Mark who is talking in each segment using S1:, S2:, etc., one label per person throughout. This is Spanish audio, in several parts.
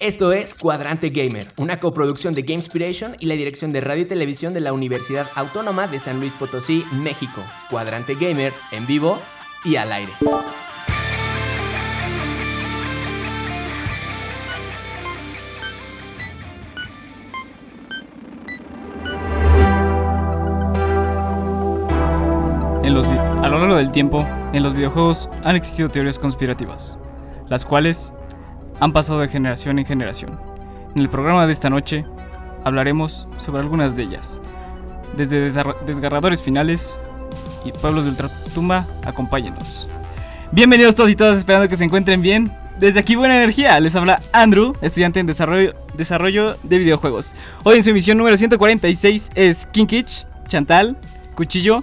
S1: Esto es Cuadrante Gamer, una coproducción de Gamespiration y la dirección de radio y televisión de la Universidad Autónoma de San Luis Potosí, México. Cuadrante Gamer, en vivo y al aire.
S2: A lo largo del tiempo, en los videojuegos han existido teorías conspirativas, las cuales han pasado de generación en generación. En el programa de esta noche hablaremos sobre algunas de ellas. Desde desgarradores finales y pueblos de ultratumba, acompáñenos. Bienvenidos todos y todas, esperando que se encuentren bien. Desde aquí Buena Energía, les habla Andrew, estudiante en desarrollo, de videojuegos. Hoy en su emisión número 146 es Kinkich, Chantal, Cuchillo,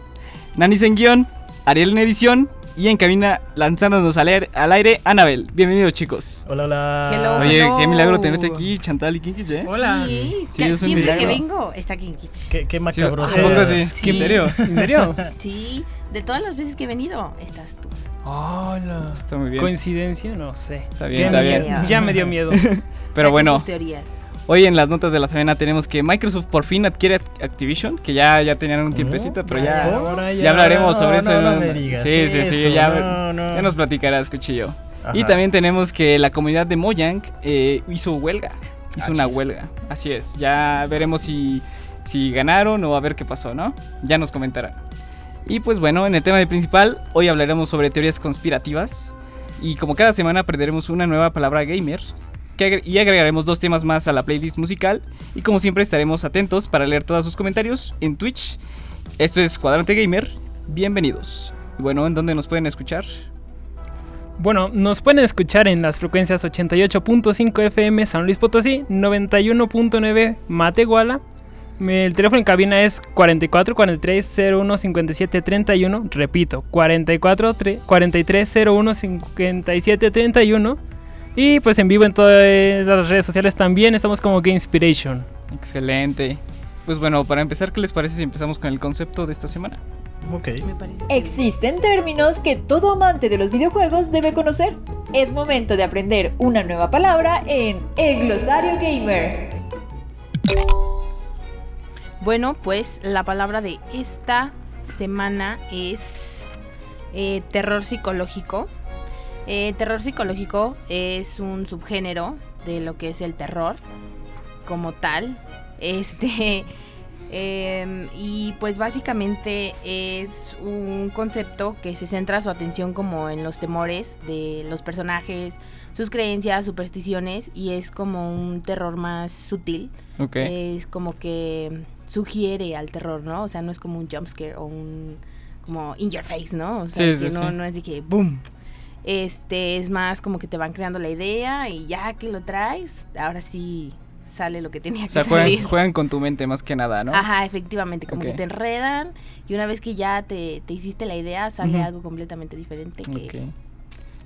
S2: Nanis en guion, Ariel en edición y en cabina lanzándonos al aire, al aire Anabel. Bienvenidos chicos.
S3: Hola, hola.
S4: Hello.
S2: Oye,
S4: Hello.
S2: qué milagro tenerte aquí, Chantal y Kinkich, ¿eh?
S3: Hola.
S4: Sí,
S2: Sí,
S4: que
S2: es un
S4: siempre que vengo está Kinkich.
S3: Qué, qué macabroso.
S2: ¿a poco
S3: es.
S2: sí?
S4: Sí.
S2: ¿En serio?
S5: ¿En serio?
S4: Sí, de todas las veces que he venido, estás tú.
S5: Hola.
S2: Está muy bien.
S5: ¿Coincidencia? No sé.
S2: Está bien, está bien.
S5: Ya me dio miedo.
S2: Pero bueno,
S4: tus teorías.
S2: Hoy en las notas de la semana tenemos que Microsoft por fin adquiere Act- Activision, que ya, ya tenían un tiempecito, pero ya,
S5: Ahora
S2: ya hablaremos sobre
S3: No,
S2: eso.
S3: no,
S2: en
S3: no
S2: un-
S3: me digas
S2: sí, sí, sí, ya,
S3: no, no.
S2: ya nos platicarás, Cuchillo. Y
S3: Ajá.
S2: también tenemos que la comunidad de Mojang eh, hizo huelga. Hizo
S3: Ah,
S2: una
S3: chis.
S2: huelga. Así es. Ya veremos si, si ganaron o a ver qué pasó, ¿no? Ya nos comentarán. Y pues bueno, en el tema de principal, hoy hablaremos sobre teorías conspirativas. Y como cada semana aprenderemos una nueva palabra gamer. Y agregaremos dos temas más a la playlist musical. Y como siempre estaremos atentos para leer todos sus comentarios en Twitch. Esto es Cuadrante Gamer. Bienvenidos. Y bueno, ¿en dónde nos pueden escuchar?
S5: Bueno, nos pueden escuchar en las frecuencias 88.5 FM San Luis Potosí, 91.9 Matehuala. El teléfono en cabina es 44 43 01 57 31. Repito, 44 tre- 43 01 57 31. Y pues en vivo en todas las redes sociales también estamos como Gamespiration.
S2: Excelente. Pues bueno, para empezar, ¿qué les parece si empezamos con el concepto de esta semana?
S3: Ok.
S4: Me parece.
S6: Existen términos que todo amante de los videojuegos debe conocer. Es momento de aprender una nueva palabra en el glosario gamer.
S4: Bueno, pues la palabra de esta semana es eh, terror psicológico. Eh, terror psicológico es un subgénero de lo que es el terror como tal. Este. em, y pues básicamente es un concepto que se centra su atención como en los temores de los personajes, sus creencias, supersticiones y es como un terror más sutil
S2: Ok.
S4: es como que sugiere al terror, ¿no? O sea, no es como un jumpscare o un como in your face, ¿no? O sea,
S2: Sí,
S4: que
S2: sí,
S4: no,
S2: sí.
S4: no es de que boom. Este es más como que te van creando la idea y ya que lo traes, ahora sí sale lo que tenía
S2: o sea,
S4: que
S2: juegan,
S4: salir.
S2: juegan con tu mente más que nada, ¿no?
S4: Ajá, efectivamente, como que te enredan y una vez que ya te, te hiciste la idea, sale algo completamente diferente que.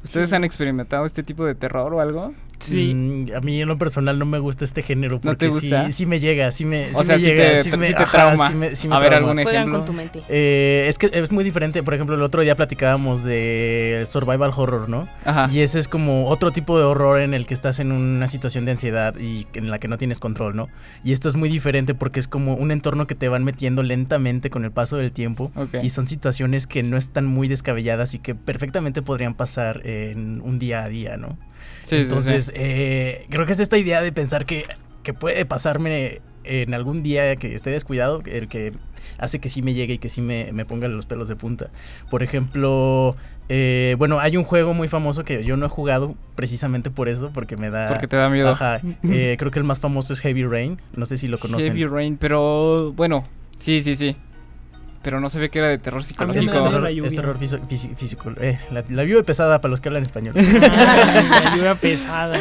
S2: ¿Ustedes
S4: Sí.
S2: han experimentado este tipo de terror o algo?
S5: Sí.
S3: Mm, a mí en lo personal no me gusta este género
S2: ¿No
S3: porque
S2: te gusta?
S3: sí, sí me llega, sí me,
S2: O sea,
S3: me llega,
S2: te-
S3: sí me,
S2: te
S3: ajá,
S2: trauma.
S3: sí me- sí me
S2: A ver,
S3: trauma.
S2: algún ejemplo?
S4: con tu mente.
S3: Eh, es que es muy diferente. Por ejemplo, el otro día platicábamos de survival horror, ¿no?
S2: Ajá.
S3: Y ese es como otro tipo de horror en el que estás en una situación de ansiedad y en la que no tienes control, ¿no? Y esto es muy diferente porque es como un entorno que te van metiendo lentamente con el paso del tiempo. Y son situaciones que no están muy descabelladas y que perfectamente podrían pasar en un día a día, ¿no?
S2: Sí, sí, sí.
S3: Entonces, eh, creo que es esta idea de pensar que, que puede pasarme en algún día que esté descuidado, el que hace que sí me llegue y que sí me, me ponga los pelos de punta. Por ejemplo, eh, bueno, hay un juego muy famoso que yo no he jugado precisamente por eso, porque me da...
S2: Porque te da miedo.
S3: Ajá, eh, creo que el más famoso es Heavy Rain, no sé si lo conocen.
S2: Heavy Rain, pero bueno, sí, sí, sí. Pero no sabía que era de terror
S3: Es
S2: psicológico.
S3: terror, es terror fisi- fisi- físico. Eh, la, la lluvia pesada para los que hablan español.
S5: La lluvia pesada.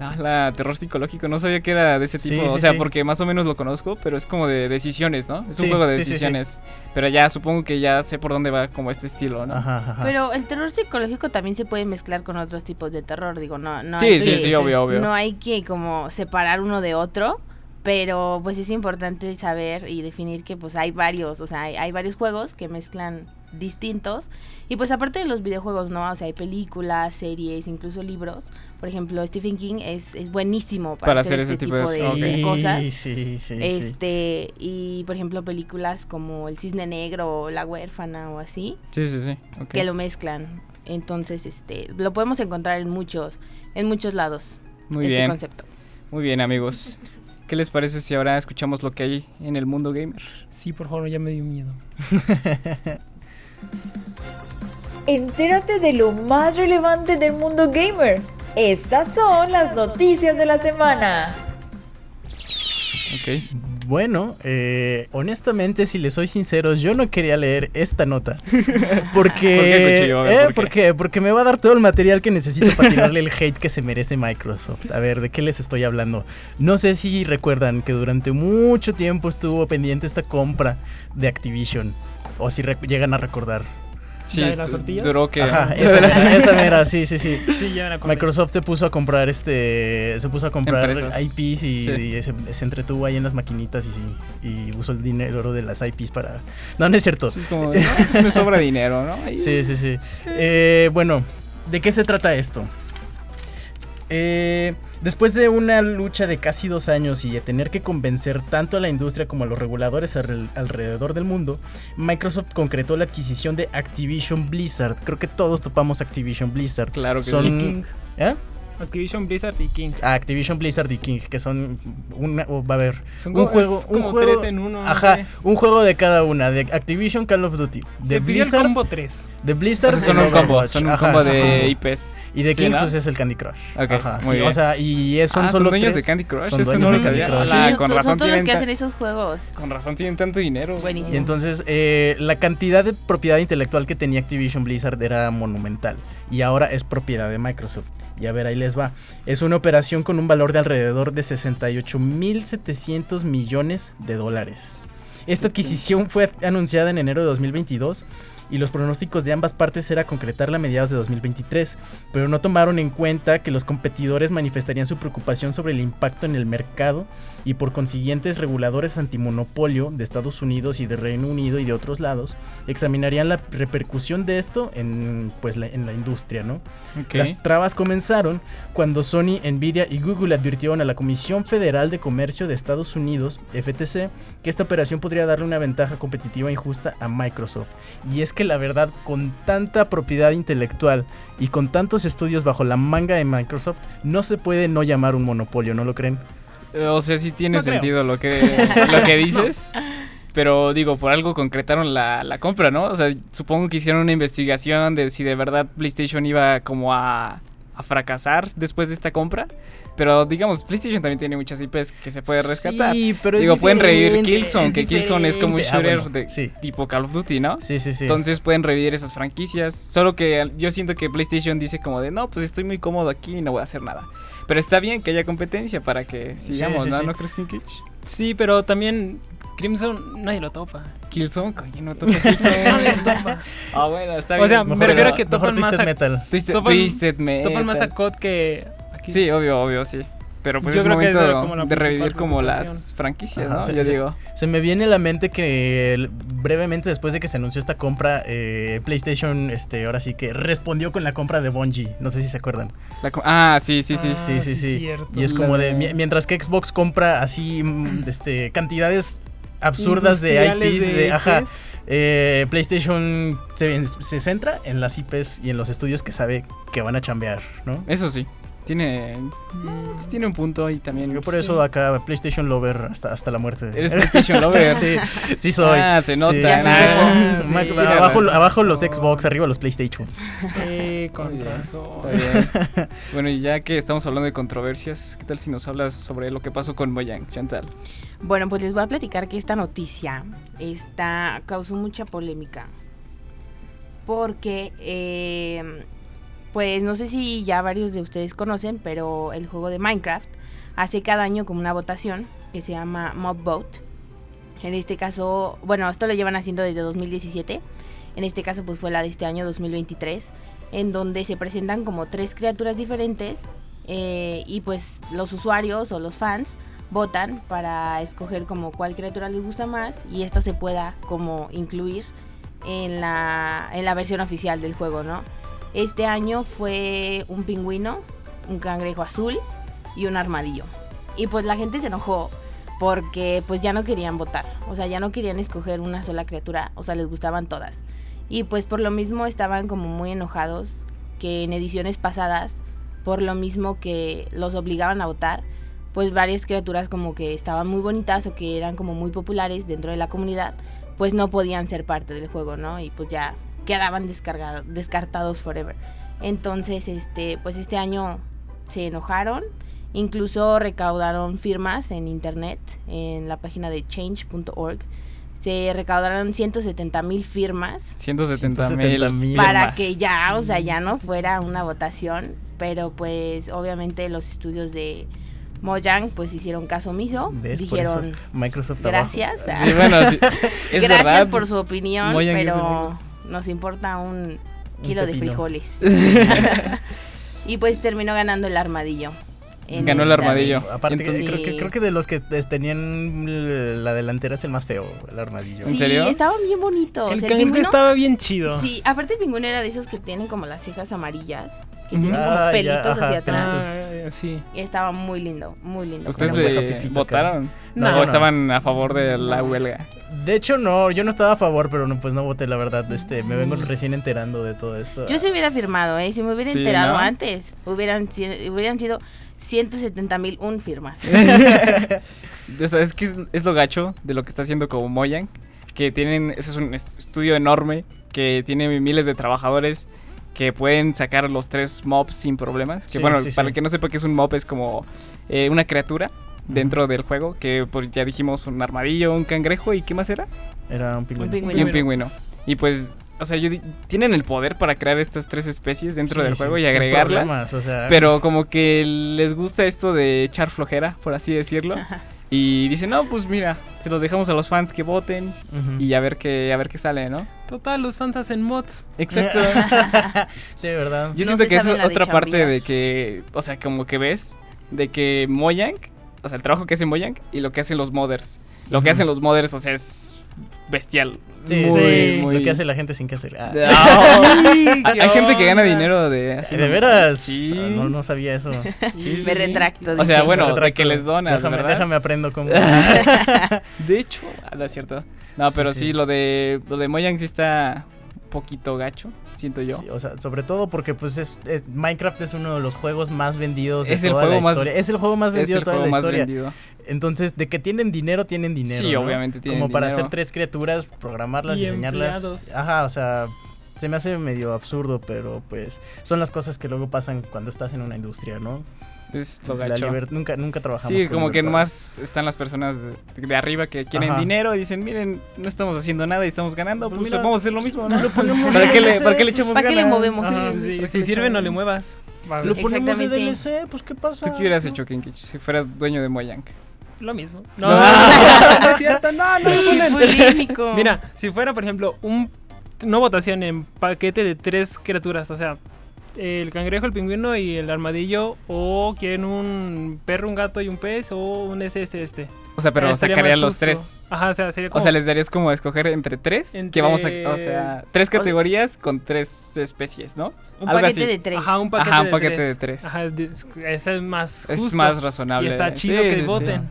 S2: Ah, la terror psicológico, no sabía que era de ese
S3: Sí,
S2: tipo. o sea,
S3: sí.
S2: porque más o menos lo conozco, pero es como de decisiones, ¿no? Es un
S3: Sí,
S2: juego de
S3: sí, sí, sí.
S2: decisiones. Pero ya supongo que ya sé por dónde va como este estilo, ¿no?
S3: Ajá, ajá.
S4: Pero el terror psicológico también se puede mezclar con otros tipos de terror, digo, no, no
S2: Sí,
S4: hay
S2: sí,
S4: que-
S2: sí, obvio, obvio.
S4: No hay que como separar uno de otro, pero pues es importante saber y definir que pues hay varios, o sea, hay, hay varios juegos que mezclan distintos. Y pues aparte de los videojuegos, ¿no? O sea, hay películas, series, incluso libros. Por ejemplo, Stephen King es, es buenísimo para,
S2: Para
S4: hacer,
S2: hacer
S4: este
S2: ese tipo
S4: tipo,
S2: de-
S4: de,
S2: Ok.
S4: de cosas.
S3: Sí, sí, sí. sí.
S4: Este, y por ejemplo, películas como El Cisne Negro o La Huérfana o así,
S2: Sí, sí, sí.
S4: que lo mezclan. Entonces, este, lo podemos encontrar en muchos, en muchos lados.
S2: Muy
S4: este
S2: bien.
S4: concepto.
S2: Muy bien, amigos. ¿Qué les parece si ahora escuchamos lo que hay en el mundo gamer?
S5: Sí, por favor, ya me dio miedo.
S6: Entérate de lo más relevante del mundo gamer. Estas son las noticias de la semana.
S2: Ok.
S3: Bueno, eh, honestamente, si les soy sinceros, yo no quería leer esta nota. Porque,
S2: ¿Por qué, Cuchillo? Ver,
S3: eh,
S2: ¿por qué?
S3: porque, porque me va a dar todo el material que necesito para tirarle el hate que se merece Microsoft. A ver, ¿de qué les estoy hablando? No sé si recuerdan que durante mucho tiempo estuvo pendiente esta compra de Activision. O si llegan a recordar.
S2: Sí,
S5: ¿La de las tortillas?
S2: duró que...
S3: Ajá, esa, esa mera, sí, sí, sí.
S5: Sí, ya me acordé.
S3: Microsoft se puso a comprar este se puso a comprar
S2: Empresas.
S3: IPs y,
S2: Sí.
S3: y se, se entretuvo ahí en las maquinitas y, sí, y usó el dinero de las IPs para no no es cierto
S2: Sí, es como, no, pues me sobra dinero, ¿no? Ahí-
S3: sí sí sí Eh, bueno de qué se trata esto Eh, después de una lucha de casi dos años y de tener que convencer tanto a la industria como a los reguladores alre- alrededor del mundo, Microsoft concretó la adquisición de Activision Blizzard. Creo que todos topamos Activision Blizzard.
S2: Claro que
S3: Son-
S2: sí.
S5: Y King.
S3: ¿Eh?
S5: Activision Blizzard y King.
S3: a Activision Blizzard y King, que son una, o va a haber
S5: Son
S3: un
S5: como-
S3: juego,
S5: es
S3: un
S5: como
S3: juego,
S5: tres en uno, no
S3: ajá,
S5: sé.
S3: un juego de cada una, de Activision, Call of Duty, de
S5: Se pidió el
S3: Blizzard,
S5: combo 3.
S3: de Blizzard,
S2: O sea, son un combo, son un
S3: ajá,
S2: combo
S3: son
S2: de
S3: combo.
S2: IPs.
S3: y de
S2: Sí,
S3: King
S2: ¿no?
S3: pues es el Candy Crush,
S2: Ok,
S3: ajá,
S2: muy
S3: sí,
S2: bien.
S3: o sea, y es- son
S2: ah,
S3: solo
S2: son dueños
S3: tres,
S2: de Candy Crush,
S3: son dueños
S2: no
S3: de. Candy Crush.
S2: Hola,
S4: Sí,
S2: con
S4: son
S2: razón
S4: todos los
S2: tienen
S4: que hacen esos juegos.
S2: Con razón tienen tanto dinero.
S4: Buenísimo.
S3: Y entonces eh, la cantidad de propiedad intelectual que tenía Activision Blizzard era monumental. Y ahora es propiedad de Microsoft. Y a ver, ahí les va. Es una operación con un valor de alrededor de 68.700 millones de dólares. Esta adquisición fue anunciada en enero de 2022 y los pronósticos de ambas partes era concretarla a mediados de 2023, pero no tomaron en cuenta que los competidores manifestarían su preocupación sobre el impacto en el mercado y por consiguientes reguladores antimonopolio de Estados Unidos y de Reino Unido y de otros lados examinarían la repercusión de esto en pues la, en la industria, ¿no? Las trabas comenzaron cuando Sony, Nvidia y Google advirtieron a la Comisión Federal de Comercio de Estados Unidos, FTC, que esta operación podría darle una ventaja competitiva injusta a Microsoft. Y es que la verdad, con tanta propiedad intelectual y con tantos estudios bajo la manga de Microsoft, no se puede no llamar un monopolio, ¿no lo creen?
S2: O sea, sí tiene
S5: No creo.
S2: sentido lo que, lo que dices. Pero digo, por algo concretaron la, la compra, ¿no? O sea, supongo que hicieron una investigación de si de verdad PlayStation iba como a, a fracasar después de esta compra. Pero digamos, PlayStation también tiene muchas IPs que se puede rescatar.
S3: Sí, pero es
S2: digo, pueden revivir Killzone,
S3: es
S2: que Killzone es como un.
S3: Ah,
S2: shooter
S3: bueno,
S2: de
S3: sí.
S2: tipo Call of Duty, ¿no?
S3: Sí, sí, sí.
S2: Entonces pueden revivir esas franquicias. Solo que yo siento que PlayStation dice como de no, pues estoy muy cómodo aquí y no voy a hacer nada. Pero está bien que haya competencia para que sigamos,
S3: sí,
S2: ¿no?
S3: sí.
S2: ¿No crees, Kinkich?
S5: Sí, pero también Crimson nadie lo topa.
S2: Killzone, oye, no toca Killzone. ah, bueno, está
S5: O
S2: bien.
S5: sea, me
S3: Mejor-
S5: refiero a que topan más a,
S3: Metal.
S2: Twisted,
S5: topan-
S2: Twisted Metal.
S5: topan más a COD que aquí.
S2: Sí, obvio, obvio, sí. Pero pues
S5: Yo
S2: es
S5: creo que como la
S2: de revivir como las franquicias,
S3: Ajá,
S2: ¿no? yo digo.
S3: Se me viene a la mente que el- brevemente después de que se anunció esta compra, eh, PlayStation, este, ahora sí que respondió con la compra de Bungie. No sé si se acuerdan.
S2: La co- ah, sí, sí, sí.
S5: Ah,
S3: sí, sí, sí.
S5: cierto.
S3: Y es como de,
S2: de-
S3: mi- mientras que Xbox compra así, mm, este, cantidades absurdas de IPs, de, ajá, eh, PlayStation se, se centra en las IPs y en los estudios que sabe que van a chambear, ¿no?
S2: Eso sí. Tiene, pues tiene un punto y también.
S3: Yo por eso acá PlayStation Lover hasta, hasta la muerte.
S2: Eres PlayStation Lover.
S3: sí, sí soy.
S2: Ah, se nota.
S3: Sí, sí, sí.
S5: Sí,
S3: abajo, abajo los. Xbox, arriba los PlayStations.
S5: Sí, con razón.
S2: Está bien. bueno, y ya que estamos hablando de controversias, ¿qué tal si nos hablas sobre lo que pasó con Mojang, Chantal?
S4: Bueno, pues les voy a platicar que esta noticia está, causó mucha polémica. Porque, eh, pues no sé si ya varios de ustedes conocen, pero el juego de Minecraft hace cada año como una votación que se llama Mob Vote. En este caso, bueno, esto lo llevan haciendo desde 2017. En este caso, pues fue la de este año 2023, en donde se presentan como tres criaturas diferentes eh, y pues los usuarios o los fans votan para escoger como cuál criatura les gusta más y esta se pueda como incluir en la, en la versión oficial del juego, ¿no? Este año fue un pingüino, un cangrejo azul y un armadillo. Y pues la gente se enojó porque pues ya no querían votar, o sea, ya no querían escoger una sola criatura, o sea, les gustaban todas. Y pues por lo mismo estaban como muy enojados que en ediciones pasadas, por lo mismo que los obligaban a votar, pues varias criaturas como que estaban muy bonitas o que eran como muy populares dentro de la comunidad, pues no podían ser parte del juego, ¿no? Y pues ya quedaban descargados, descartados forever. Entonces, este, pues este año se enojaron, incluso recaudaron firmas en internet, en la página de change.org. Se recaudaron 170 mil firmas
S2: 170
S3: 170
S2: mil.
S4: para que ya, o sea, ya no fuera una votación, pero pues obviamente los estudios de Mojang pues hicieron caso omiso,
S3: ¿Ves? Por eso
S4: dijeron
S3: Microsoft
S4: gracias,
S2: Sí, bueno, sí, es
S4: gracias
S2: verdad.
S4: por su opinión,
S2: Mojang es
S4: pero nos importa un
S3: Un
S4: kilo de frijoles. y pues terminó ganando el armadillo. en
S2: Ganó el armadillo.
S4: vez.
S3: Aparte,
S4: Entonces-
S3: creo, que, creo que de los que tenían la delantera es el más feo, el armadillo.
S2: ¿En
S4: Sí,
S2: serio?
S4: estaban bien bonitos.
S5: El
S4: pingüino-
S5: estaba bien chido.
S4: Sí, aparte el pingüino era de esos que tienen como las cejas amarillas, que como
S3: Ah, ya,
S4: pelitos
S3: ajá,
S4: hacia atrás.
S5: Ah, sí.
S4: Y estaba muy lindo, muy lindo.
S2: ¿Ustedes
S3: Como
S2: le votaron?
S3: No,
S2: ¿O
S3: no.
S2: estaban a favor de la huelga?
S3: De hecho, no, yo no estaba a favor, pero no, pues no voté, la verdad. Este, me vengo recién enterando de todo esto.
S4: Yo se hubiera firmado, ¿eh? Si me hubiera
S2: Sí,
S4: enterado
S2: ¿no?
S4: antes, hubieran, hubieran sido 170 mil un firmas.
S2: O sea, es que es, es lo gacho de lo que está haciendo como Mojang, que tienen, ese es un est- estudio enorme, que tiene miles de trabajadores, que pueden sacar los tres mobs sin problemas. Que
S3: Sí,
S2: bueno,
S3: sí,
S2: para
S3: sí.
S2: el que no sepa que es un mob, es como eh, una criatura dentro del juego, que pues ya dijimos un armadillo, un cangrejo y ¿qué más era?
S3: Era un pingüino.
S4: Un pingüino.
S2: Y un pingüino. Y pues, o sea, yo tienen el poder para crear estas tres especies dentro
S3: Sí,
S2: del
S3: sí,
S2: juego y agregarlas.
S3: o sea,
S2: Pero como que les gusta esto de echar flojera, por así decirlo. Y dicen, no, pues mira, se los dejamos a los fans que voten y a ver qué, a ver qué sale, ¿no?
S5: Total, los fans hacen mods.
S2: Exacto.
S3: sí, verdad.
S2: Yo
S4: No
S2: siento que es
S4: de
S2: otra parte de que, o sea, como que ves, de que Mojang, o sea, el trabajo que hace Mojang y lo que hacen los modders. Lo que hacen los modders, o sea, es bestial.
S3: Sí,
S2: Muy,
S3: sí,
S2: muy-
S3: Lo que hace la gente sin que hacer. Ah.
S2: Ah, hay hay gente que gana dinero de...
S3: ¿De
S2: haciendo-
S3: veras?
S2: Sí.
S3: Ah, No, no sabía eso.
S2: Sí, sí,
S4: me
S2: sí.
S4: retracto.
S2: O sea, bueno, de que les donas,
S3: déjame,
S2: ¿verdad?
S3: déjame aprendo cómo.
S2: De hecho, ah, no es cierto. No, pero
S3: sí.
S2: sí, lo de lo de Mojang sí está poquito gacho, siento yo.
S3: Sí, o sea, sobre todo porque pues es, es- Minecraft es uno de los juegos más vendidos de
S2: Es el
S3: toda la
S2: juego más-
S3: historia. Es el juego más vendido
S2: el
S3: de toda
S2: juego
S3: la
S2: más
S3: historia.
S2: vendido.
S3: Entonces, de que tienen dinero, tienen dinero.
S2: Sí,
S3: ¿no?
S2: obviamente tienen
S3: Como para hacer tres criaturas, programarlas,
S5: Y
S3: diseñarlas.
S5: empleados.
S3: Ajá, o sea, se me hace medio absurdo, pero pues son las cosas que luego pasan cuando estás en una industria, ¿no?
S2: Es lo
S3: La
S2: gacho.
S3: liber- nunca, nunca trabajamos.
S2: Sí,
S3: con
S2: como que nomás están las personas de, de arriba que quieren
S3: Ajá.
S2: dinero y dicen, miren, no estamos haciendo nada y estamos ganando,
S3: Pues
S2: pues,
S3: mira,
S2: vamos a hacer lo mismo, ¿no?
S3: ponemos
S2: ¿Para, qué le, ¿Para qué le echamos
S4: ¿para qué le
S2: ganas?
S4: movemos?
S2: Ajá,
S5: Sí,
S2: ¿para qué
S5: si sirve, no le muevas. Va,
S3: Lo ponemos de. DLC, pues qué pasa.
S2: ¿Tú qué hubieras hecho, Kinkich, si fueras dueño de Mojang?
S5: Lo mismo.
S2: No,
S5: No.
S2: no es cierto, no, no.
S4: Polémico.
S5: Mira, si fuera, por ejemplo, un, una votación en paquete de tres criaturas, o sea, el cangrejo, el pingüino y el armadillo, o quieren un perro, un gato y un pez, o un ese, este.
S2: O sea, pero
S5: Eh,
S2: los tres.
S5: Ajá, o sea, sería
S2: O
S5: como...
S2: sea, les darías como a escoger entre tres. Que vamos a. O sea, tres categorías con tres especies, ¿no?
S4: un
S2: algo
S4: paquete
S2: así.
S4: de tres.
S5: Ajá, un paquete,
S2: Ajá, un
S5: de,
S2: paquete
S5: tres.
S2: de tres.
S5: Ajá, es de- ese es más justo.
S2: Es más razonable.
S5: Y está chido
S2: Sí,
S5: que
S2: sí, sí.
S5: voten.
S2: Sí,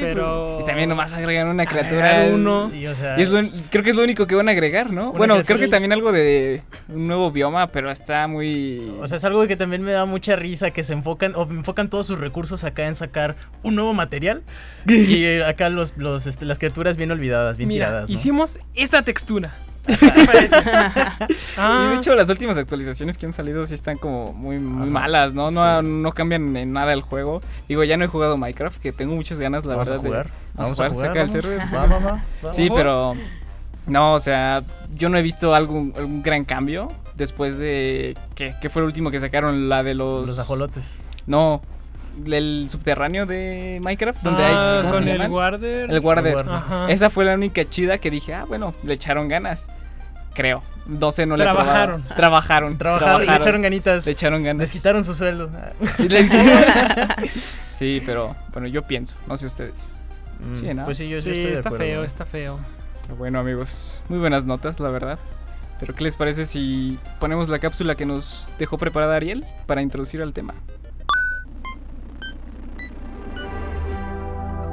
S5: pero-
S2: Y también nomás agregan una criatura.
S5: Agregar uno.
S3: Sí, o sea.
S2: Y es lo- creo que es lo único que van a agregar, ¿no? Bueno, creo que también algo de un nuevo bioma, pero está muy.
S3: O sea, es algo que también me da mucha risa, que se enfocan, o enfocan todos sus recursos acá en sacar un nuevo material. y acá los, los, este, las criaturas bien olvidadas, bien
S5: Mira,
S3: tiradas. ¿no?
S5: hicimos esta textura.
S2: Sí,
S5: Ah,
S2: de hecho, las últimas actualizaciones que han salido sí están como muy, muy
S3: Ajá,
S2: malas, ¿no? No,
S3: sí.
S2: no cambian en nada el juego. Digo, ya no he jugado Minecraft, que tengo muchas ganas, la
S3: vamos a
S2: verdad. de-
S3: jugar.
S2: Vamos a jugar, saca el
S3: vamos.
S2: server.
S3: Va, va, va, va.
S2: Sí, pero. No, o sea, yo no he visto algún, algún gran cambio después de. ¿qué, qué fue el último que sacaron? La de los.
S3: Los ajolotes.
S2: No, el subterráneo de Minecraft, donde
S5: ah,
S2: hay. ¿cómo
S5: con el? Warder.
S2: El Warder.
S3: Warder.
S5: Ajá.
S2: Esa fue la única chida que dije, ah, bueno, le echaron ganas. Creo. 12 no le he probado.
S5: Trabajaron.
S2: Trabajaron.
S3: Trabajaron, le echaron ganitas.
S2: Le echaron ganas.
S3: Les quitaron su sueldo.
S2: Sí, pero bueno, yo pienso, no sé ustedes.
S3: Mm,
S2: Sí, ¿no?
S3: Pues sí, yo sí,
S5: sí,
S3: estoy de
S5: está
S3: acuerdo,
S5: feo,
S3: ¿no?
S5: está feo.
S2: Bueno amigos, muy buenas notas, la verdad. Pero ¿qué les parece si ponemos la cápsula que nos dejó preparada Ariel para introducir al tema?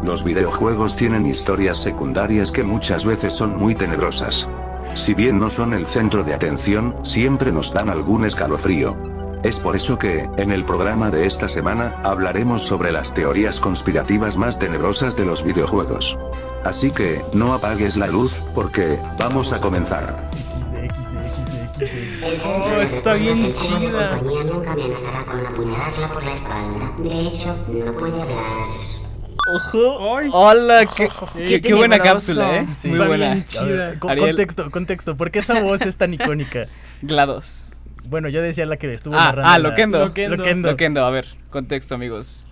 S7: Los videojuegos tienen historias secundarias que muchas veces son muy tenebrosas. Si bien no son el centro de atención, siempre nos dan algún escalofrío. Es por eso que, en el programa de esta semana, hablaremos sobre las teorías conspirativas más tenebrosas de los videojuegos. Así que, no apagues la luz, porque, vamos a comenzar.
S5: Oh, está bien chida.
S8: compañía nunca amenazará con apuñalarla por la espalda. De hecho, no puede hablar.
S2: ¡Ojo! ¡Hola! ¡Qué, qué- qué buena cápsula, eh!
S3: Sí.
S2: Muy
S5: Está
S2: buena.
S5: bien
S3: A ver,
S5: chida.
S3: contexto, contexto. ¿Por qué esa voz es tan icónica?
S2: GLaDOS.
S3: Bueno, yo decía la que estuvo
S2: Ah,
S3: narrando.
S2: ah,
S3: la-
S2: Loquendo.
S5: Loquendo.
S3: Loquendo.
S2: Loquendo, a ver, contexto amigos.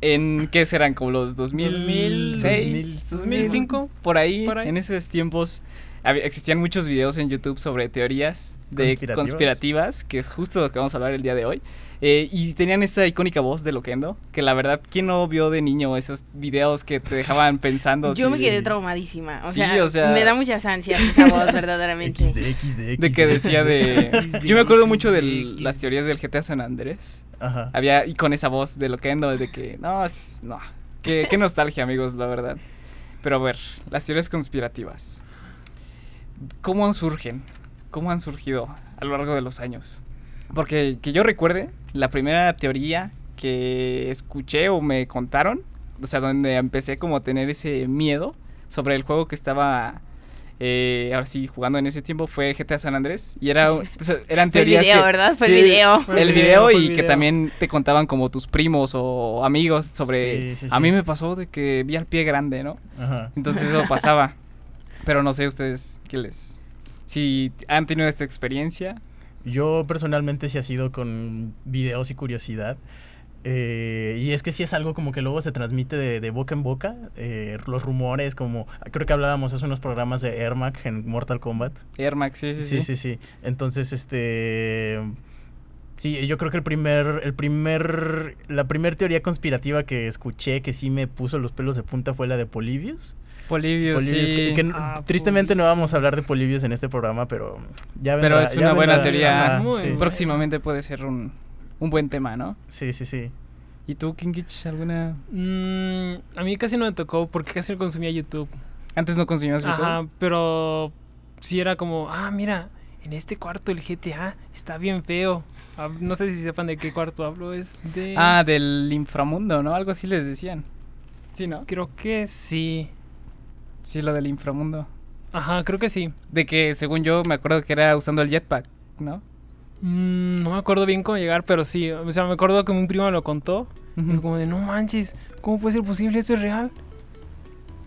S2: ¿En qué serán? ¿Como los 2006?
S5: 2005,
S2: Por ahí,
S5: por ahí.
S2: en esos tiempos había- existían muchos videos en YouTube sobre teorías de
S3: Conspirativas.
S2: conspirativas, que es justo lo que vamos a hablar el día de hoy. Eh, y tenían esta icónica voz de Loquendo, que la verdad, ¿quién no vio de niño esos videos que te dejaban pensando?
S4: Yo me
S2: si-
S4: quedé traumadísima. O,
S2: Sí,
S4: sea,
S2: o sea-
S4: me da muchas ansias esa voz, verdaderamente.
S3: XD, XD,
S2: De que decía de... Yo me acuerdo mucho de las teorías del GTA San Andrés.
S3: Ajá.
S2: Había, y con esa voz de Loquendo, de que, no, no, qué, qué nostalgia, amigos, la verdad. Pero a ver, las teorías conspirativas. ¿Cómo surgen? ¿Cómo han surgido a lo largo de los años? Porque que yo recuerde, la primera teoría que escuché o me contaron, o sea, donde empecé como a tener ese miedo sobre el juego que estaba, eh, ahora sí, jugando en ese tiempo fue GTA San Andrés. Y era, o sea, eran
S4: Fue el
S2: teorías
S4: video,
S2: que-
S4: ¿verdad? Fue
S2: sí,
S4: el video.
S5: Fue
S2: el video y que también te contaban como tus primos o amigos sobre...
S3: Sí, sí,
S2: A mí me pasó de que vi al pie grande, ¿no?
S3: Ajá.
S2: Entonces eso pasaba. Pero no sé ustedes qué les... Si han tenido esta experiencia.
S3: Yo personalmente sí ha sido con videos y curiosidad. Eh, y es que sí es algo como que luego se transmite de, de boca en boca. eh, los rumores, como creo que hablábamos hace unos programas de Ermac en Mortal Kombat.
S2: Air Max, sí, sí,
S3: Sí,
S2: sí.
S3: sí, sí. Entonces, este. Sí, yo creo que el primer, el primer, la primer teoría conspirativa que escuché que sí me puso los pelos de punta fue la de Polybius.
S2: Sí.
S3: que, que n-
S5: Ah,
S3: tristemente no vamos a hablar de Polybius en este programa, pero ya
S2: Pero
S3: vendrá-
S2: es
S3: ya
S2: una buena
S3: vendrá-
S2: teoría.
S3: ajá, sí.
S2: Próximamente puede ser un, un buen tema, ¿no?
S3: sí, sí, sí.
S2: ¿Y tú, Kinkich, alguna...?
S5: Mm, a mí casi no me tocó porque casi no consumía YouTube.
S2: Antes no consumías YouTube.
S5: Ajá, pero sí era como, ah, mira, en este cuarto el GTA está bien feo. Ah, no sé si sepan de qué cuarto hablo, es de...
S2: Ah, del inframundo, ¿no? Algo así les decían. Sí, ¿no?
S5: Creo que sí.
S2: Sí, lo del inframundo.
S5: Ajá, creo que sí.
S2: De que, según yo, me acuerdo que era usando el jetpack, ¿no?
S5: Mm, no me acuerdo bien cómo llegar, pero sí. O sea, me acuerdo que un primo me lo contó. Y como de, no manches, ¿cómo puede ser posible? ¿Esto es real?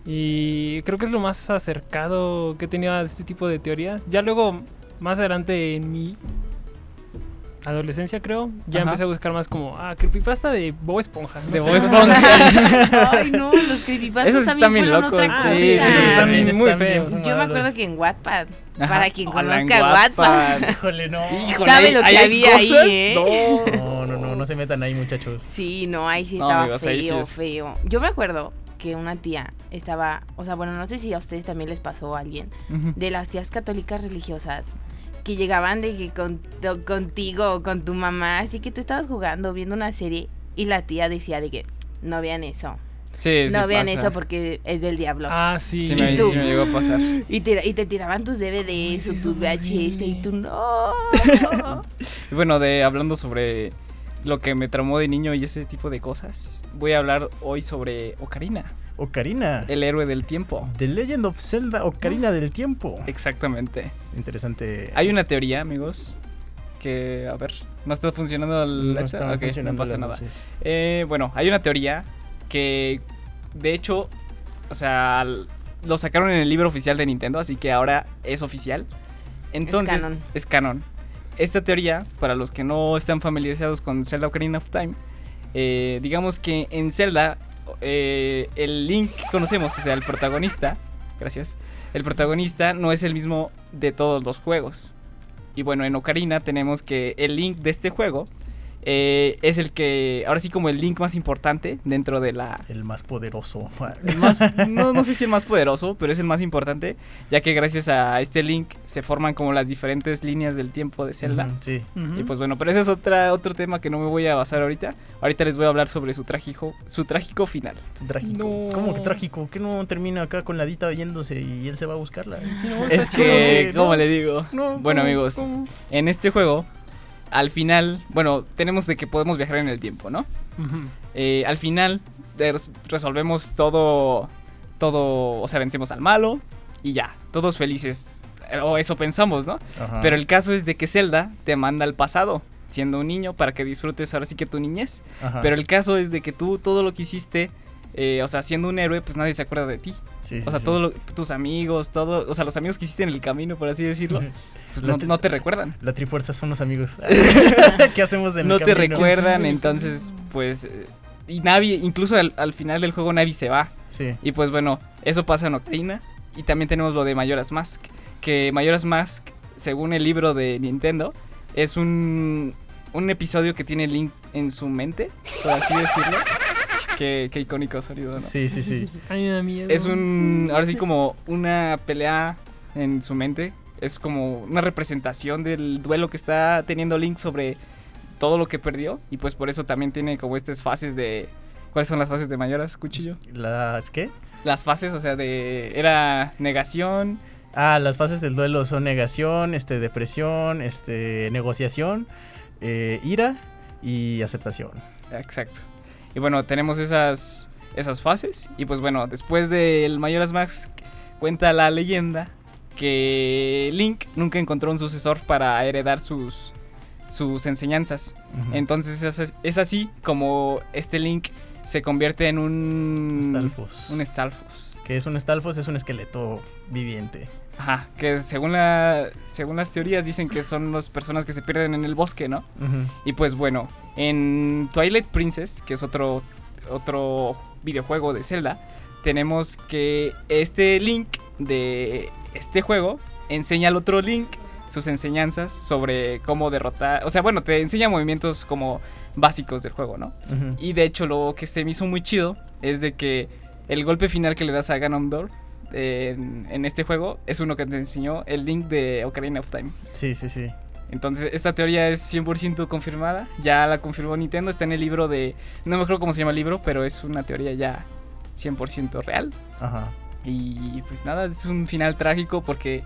S5: Y creo que es lo más acercado que he tenido a este tipo de teorías. Ya luego, más adelante en mi adolescencia, creo, ya
S2: Ajá.
S5: empecé a buscar más como, ah, creepypasta de Bob Esponja. no
S2: De
S5: sé.
S2: Bob Esponja.
S4: Ay, no, los creepypastas
S2: Esos
S4: también
S2: están bien
S4: fueron
S2: locos,
S4: otra
S5: Ah,
S4: cosa.
S5: sí, sí,
S2: sí,
S5: están
S3: también
S5: muy feos.
S4: Yo me acuerdo que en Wattpad,
S2: Ajá.
S4: para quien
S2: Hola,
S4: conozca Wattpad,
S3: Híjole, no.
S2: Híjole,
S4: ¿Sabe lo que había ahí, eh?
S2: No.
S3: No, no, no, no se metan ahí, muchachos.
S4: Sí, no, ahí sí
S2: No,
S4: estaba
S2: amigos, ahí sí
S4: feo,
S2: es-
S4: feo. Yo me acuerdo que una tía estaba, o sea, bueno, no sé si a ustedes también les pasó a alguien, de las tías católicas religiosas que llegaban de que con, to- contigo o con tu mamá, así que tú estabas jugando, viendo una serie y la tía decía de que no vean eso,
S2: Sí, sí
S4: no vean
S2: pasa.
S4: eso porque es del diablo.
S5: Ah, sí.
S2: Sí,
S4: ¿Y
S2: me,
S4: tú?
S2: sí me llegó a pasar.
S4: Y te, y te tiraban tus DVDs o tus VHS y tú no.
S2: Y Bueno, de hablando sobre lo que me traumó de niño y ese tipo de cosas, voy a hablar hoy sobre Ocarina,
S3: Ocarina.
S2: el héroe del tiempo.
S3: The Legend of Zelda Ocarina del Tiempo.
S2: Exactamente.
S3: Interesante.
S2: Hay una teoría, amigos, que, a ver, ¿no está funcionando el
S3: No
S2: esta?
S3: están
S2: Ok,
S3: funcionando
S2: no pasa nada. Eh, bueno, hay una teoría que, de hecho, o sea, lo sacaron en el libro oficial de Nintendo, así que ahora es oficial. Entonces,
S4: canon.
S2: es canon. Esta teoría, para los que no están familiarizados con Zelda Ocarina of Time, eh, digamos que en Zelda, eh, el Link que conocemos, o sea, el protagonista, gracias, el protagonista no es el mismo de todos los juegos. Y bueno, en Ocarina tenemos que el Link de este juego eh, es el que, ahora sí como el link más importante dentro de la...
S3: El más poderoso.
S2: el más, no, no sé si el más poderoso, pero es el más importante, ya que gracias a este link se forman como las diferentes líneas del tiempo de Zelda.
S3: Sí.
S2: Y pues bueno, pero ese es otra, otro tema que no me voy a basar ahorita. Ahorita les voy a hablar sobre su trágico, su trágico final.
S3: Es trágico.
S5: No.
S3: ¿Cómo que trágico? ¿Que no termina acá con la Dita yéndose y él se va a buscarla? No,
S2: Es que, ¿cómo
S3: ¿no?
S2: le digo?
S3: No,
S2: bueno
S3: ¿cómo?
S2: amigos,
S3: ¿Cómo?
S2: en este juego, al final, bueno, tenemos de que podemos viajar en el tiempo, ¿no? Eh, al final de- resolvemos todo, todo, o sea, vencemos al malo y ya, todos felices. Eh, O eso pensamos, ¿no? Pero el caso es de que Zelda te manda al pasado, siendo un niño, para que disfrutes ahora sí que tu niñez. Pero el caso es de que tú todo lo que hiciste, eh, o sea, siendo un héroe, pues nadie se acuerda de ti.
S3: Sí, sí,
S2: O sea,
S3: sí.
S2: todos lo- tus amigos, todo, o sea, los amigos que hiciste en el camino, por así decirlo, pues no, no te recuerdan.
S3: La trifuerza son los amigos. ¿Qué hacemos en
S2: No
S3: el
S2: te
S3: camino?
S2: recuerdan, entonces, pues, y Navi, incluso al, al final del juego Navi se va.
S3: Sí.
S2: Y pues bueno, eso pasa en Ocarina. Y también tenemos lo de Majora's Mask. Que Majora's Mask, según el libro de Nintendo, es un, un episodio que tiene Link en su mente, por así decirlo. Qué, qué icónico sonido, ¿no?
S3: Sí, sí, sí.
S5: A mí me da miedo.
S2: Es un, ahora sí como una pelea en su mente. Es como una representación del duelo que está teniendo Link sobre todo lo que perdió. Y pues por eso también tiene como estas fases de... ¿Cuáles son las fases de Mayoras, cuchillo?
S3: ¿Las qué?
S2: Las fases, o sea, de... Era negación.
S3: Ah, las fases del duelo son negación, este, depresión, este, negociación, eh, ira y aceptación.
S2: Exacto. Y bueno, tenemos esas, esas fases. Y pues bueno, después del Mayoras Mask cuenta la leyenda que Link nunca encontró un sucesor para heredar sus, sus enseñanzas. Entonces es así como este Link se convierte en un...
S3: Stalfos.
S2: Un Stalfos.
S3: Que es un Stalfos, es un esqueleto viviente.
S2: Ajá, que según, la, según las teorías dicen que son las personas que se pierden en el bosque, ¿no? Y pues bueno, en Twilight Princess, que es otro, otro videojuego de Zelda, tenemos que este Link de este juego enseña al otro Link sus enseñanzas sobre cómo derrotar, o sea, bueno, te enseña movimientos como básicos del juego, ¿no? Y de hecho lo que se me hizo muy chido es de que el golpe final que le das a Ganondorf en, en este juego es uno que te enseñó el Link de Ocarina of Time.
S3: Sí, sí, sí.
S2: Entonces, esta teoría es 100% confirmada. Ya la confirmó Nintendo. Está en el libro de. No me acuerdo cómo se llama el libro, pero es una teoría ya 100% real.
S3: Ajá.
S2: Y pues nada, es un final trágico porque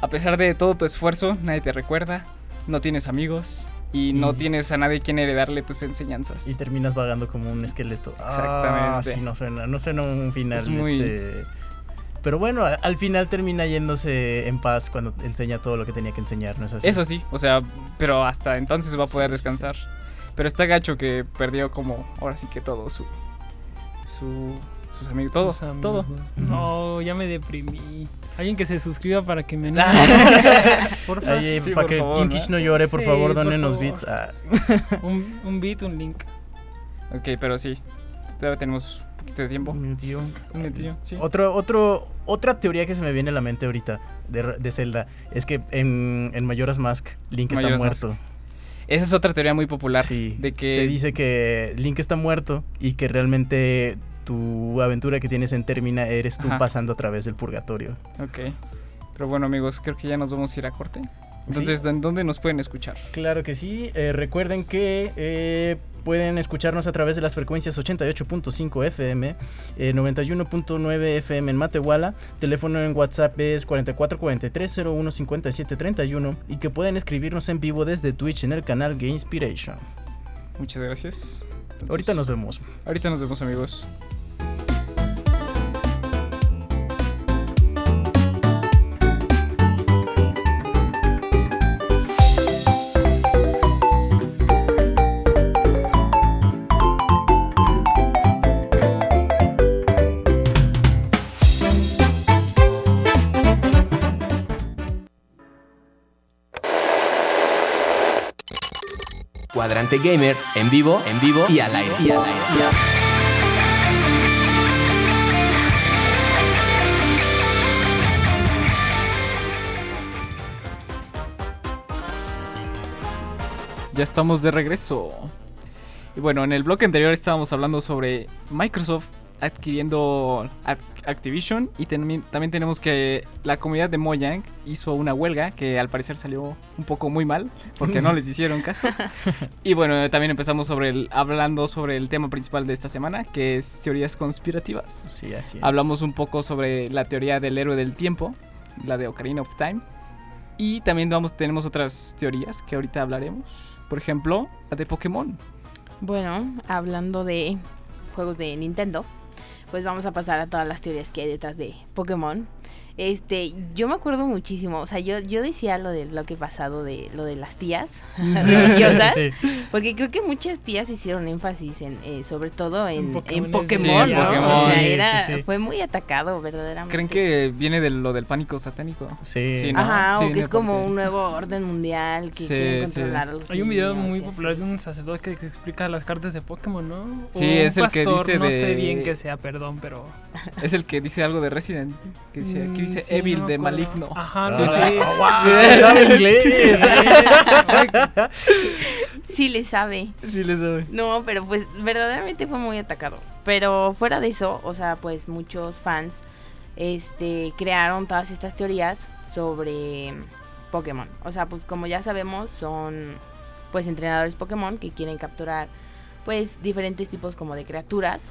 S2: a pesar de todo tu esfuerzo, nadie te recuerda, no tienes amigos y no
S3: Y-
S2: tienes a nadie quien heredarle tus enseñanzas.
S3: Y terminas vagando como un esqueleto. Ah,
S2: Exactamente.
S3: sí, no suena, no suena un final.
S2: Es muy-
S3: este, Pero bueno, al final termina yéndose en paz cuando enseña todo lo que tenía que enseñar, ¿no es así?
S2: Eso sí, o sea, pero hasta entonces va a poder
S3: Sí, sí, sí.
S2: descansar. Pero está gacho que perdió como, ahora sí que todo su... su sus amigos, todo,
S5: Sus amigos.
S2: todo.
S5: No, ya me deprimí. Alguien que se suscriba para que me anime. Porfa.
S3: Ay,
S2: Sí,
S3: para
S2: por
S3: que
S2: favor,
S3: Kinkich
S2: ¿no?
S3: no llore, por
S5: Sí,
S3: favor,
S5: por
S3: donenos
S5: favor.
S3: bits. Ah,
S5: un, un beat, un link.
S2: Ok, pero sí, todavía tenemos de tiempo.
S3: un minutillo.
S2: Un minutillo, sí.
S3: Otro, otro, otra teoría que se me viene a la mente ahorita de, de Zelda es que en, en Majora's Mask Link está muerto.
S2: Mask. Esa es otra teoría muy popular.
S3: Sí,
S2: de que
S3: se dice que Link está muerto y que realmente tu aventura que tienes en Termina eres tú
S2: Ajá.
S3: pasando a través del purgatorio.
S2: Ok. Pero bueno, amigos, creo que ya nos vamos a ir a corte. Entonces, ¿en dónde nos pueden escuchar?
S3: Claro que sí. Eh, recuerden que eh, pueden escucharnos a través de las frecuencias 88.5 FM, eh, 91.9 FM en Matehuala. Teléfono en WhatsApp es 4443015731 y que pueden escribirnos en vivo desde Twitch en el canal Game Inspiration.
S2: Muchas gracias. Entonces,
S3: Ahorita nos vemos.
S2: Ahorita nos vemos, amigos.
S1: Cuadrante Gamer, en vivo, en vivo y al aire. Y.
S2: Ya estamos de regreso. Y bueno, en el bloque anterior estábamos hablando sobre Microsoft adquiriendo Ac- Activision y también, también tenemos que la comunidad de Mojang hizo una huelga que al parecer salió un poco muy mal porque no les hicieron caso. Y bueno, también empezamos sobre el, hablando sobre el tema principal de esta semana, que es teorías conspirativas.
S3: Sí, así es.
S2: Hablamos un poco sobre la teoría del héroe del tiempo, la de Ocarina of Time. Y también vamos, tenemos otras teorías que ahorita hablaremos. Por ejemplo, la de Pokémon.
S4: Bueno, hablando de juegos de Nintendo, pues vamos a pasar a todas las teorías que hay detrás de Pokémon. Este, yo me acuerdo muchísimo, o sea, yo, yo decía lo del bloque pasado de lo de las tías religiosas,
S3: Sí,
S4: porque creo que muchas tías hicieron énfasis en, eh, sobre todo en,
S5: En
S4: en
S5: Pokémon,
S4: Pokémon, ¿no?
S2: Pokémon.
S4: O sea, era,
S3: sí, sí.
S4: fue muy atacado, verdaderamente.
S2: ¿Creen que viene de lo del pánico satánico?
S3: Sí.
S2: Sí, ¿no?
S4: Ajá,
S2: Sí,
S4: o que es como
S2: porque-
S4: un nuevo orden mundial que
S2: Sí,
S4: quieren
S2: sí.
S4: controlar a los
S5: Hay un video
S4: niños
S5: muy popular de un sacerdote que, que explica las cartas de Pokémon, ¿no?
S2: Sí,
S5: O un
S2: es el que dice
S5: No
S2: de-
S5: sé bien qué sea, perdón, pero.
S2: Es el que dice algo de Resident. Que dice, aquí
S5: Mm,
S2: dice
S5: sí,
S2: Evil
S5: no
S2: de maligno.
S5: Ajá,
S3: Sí,
S5: sí,
S3: sí.
S5: sí.
S3: Sí, sabe inglés.
S4: Sí le sabe.
S2: Sí, le sabe.
S4: No, pero pues verdaderamente fue muy atacado. Pero fuera de eso, o sea, pues muchos fans este crearon todas estas teorías sobre Pokémon. O sea, pues como ya sabemos, son pues entrenadores Pokémon que quieren capturar pues diferentes tipos como de criaturas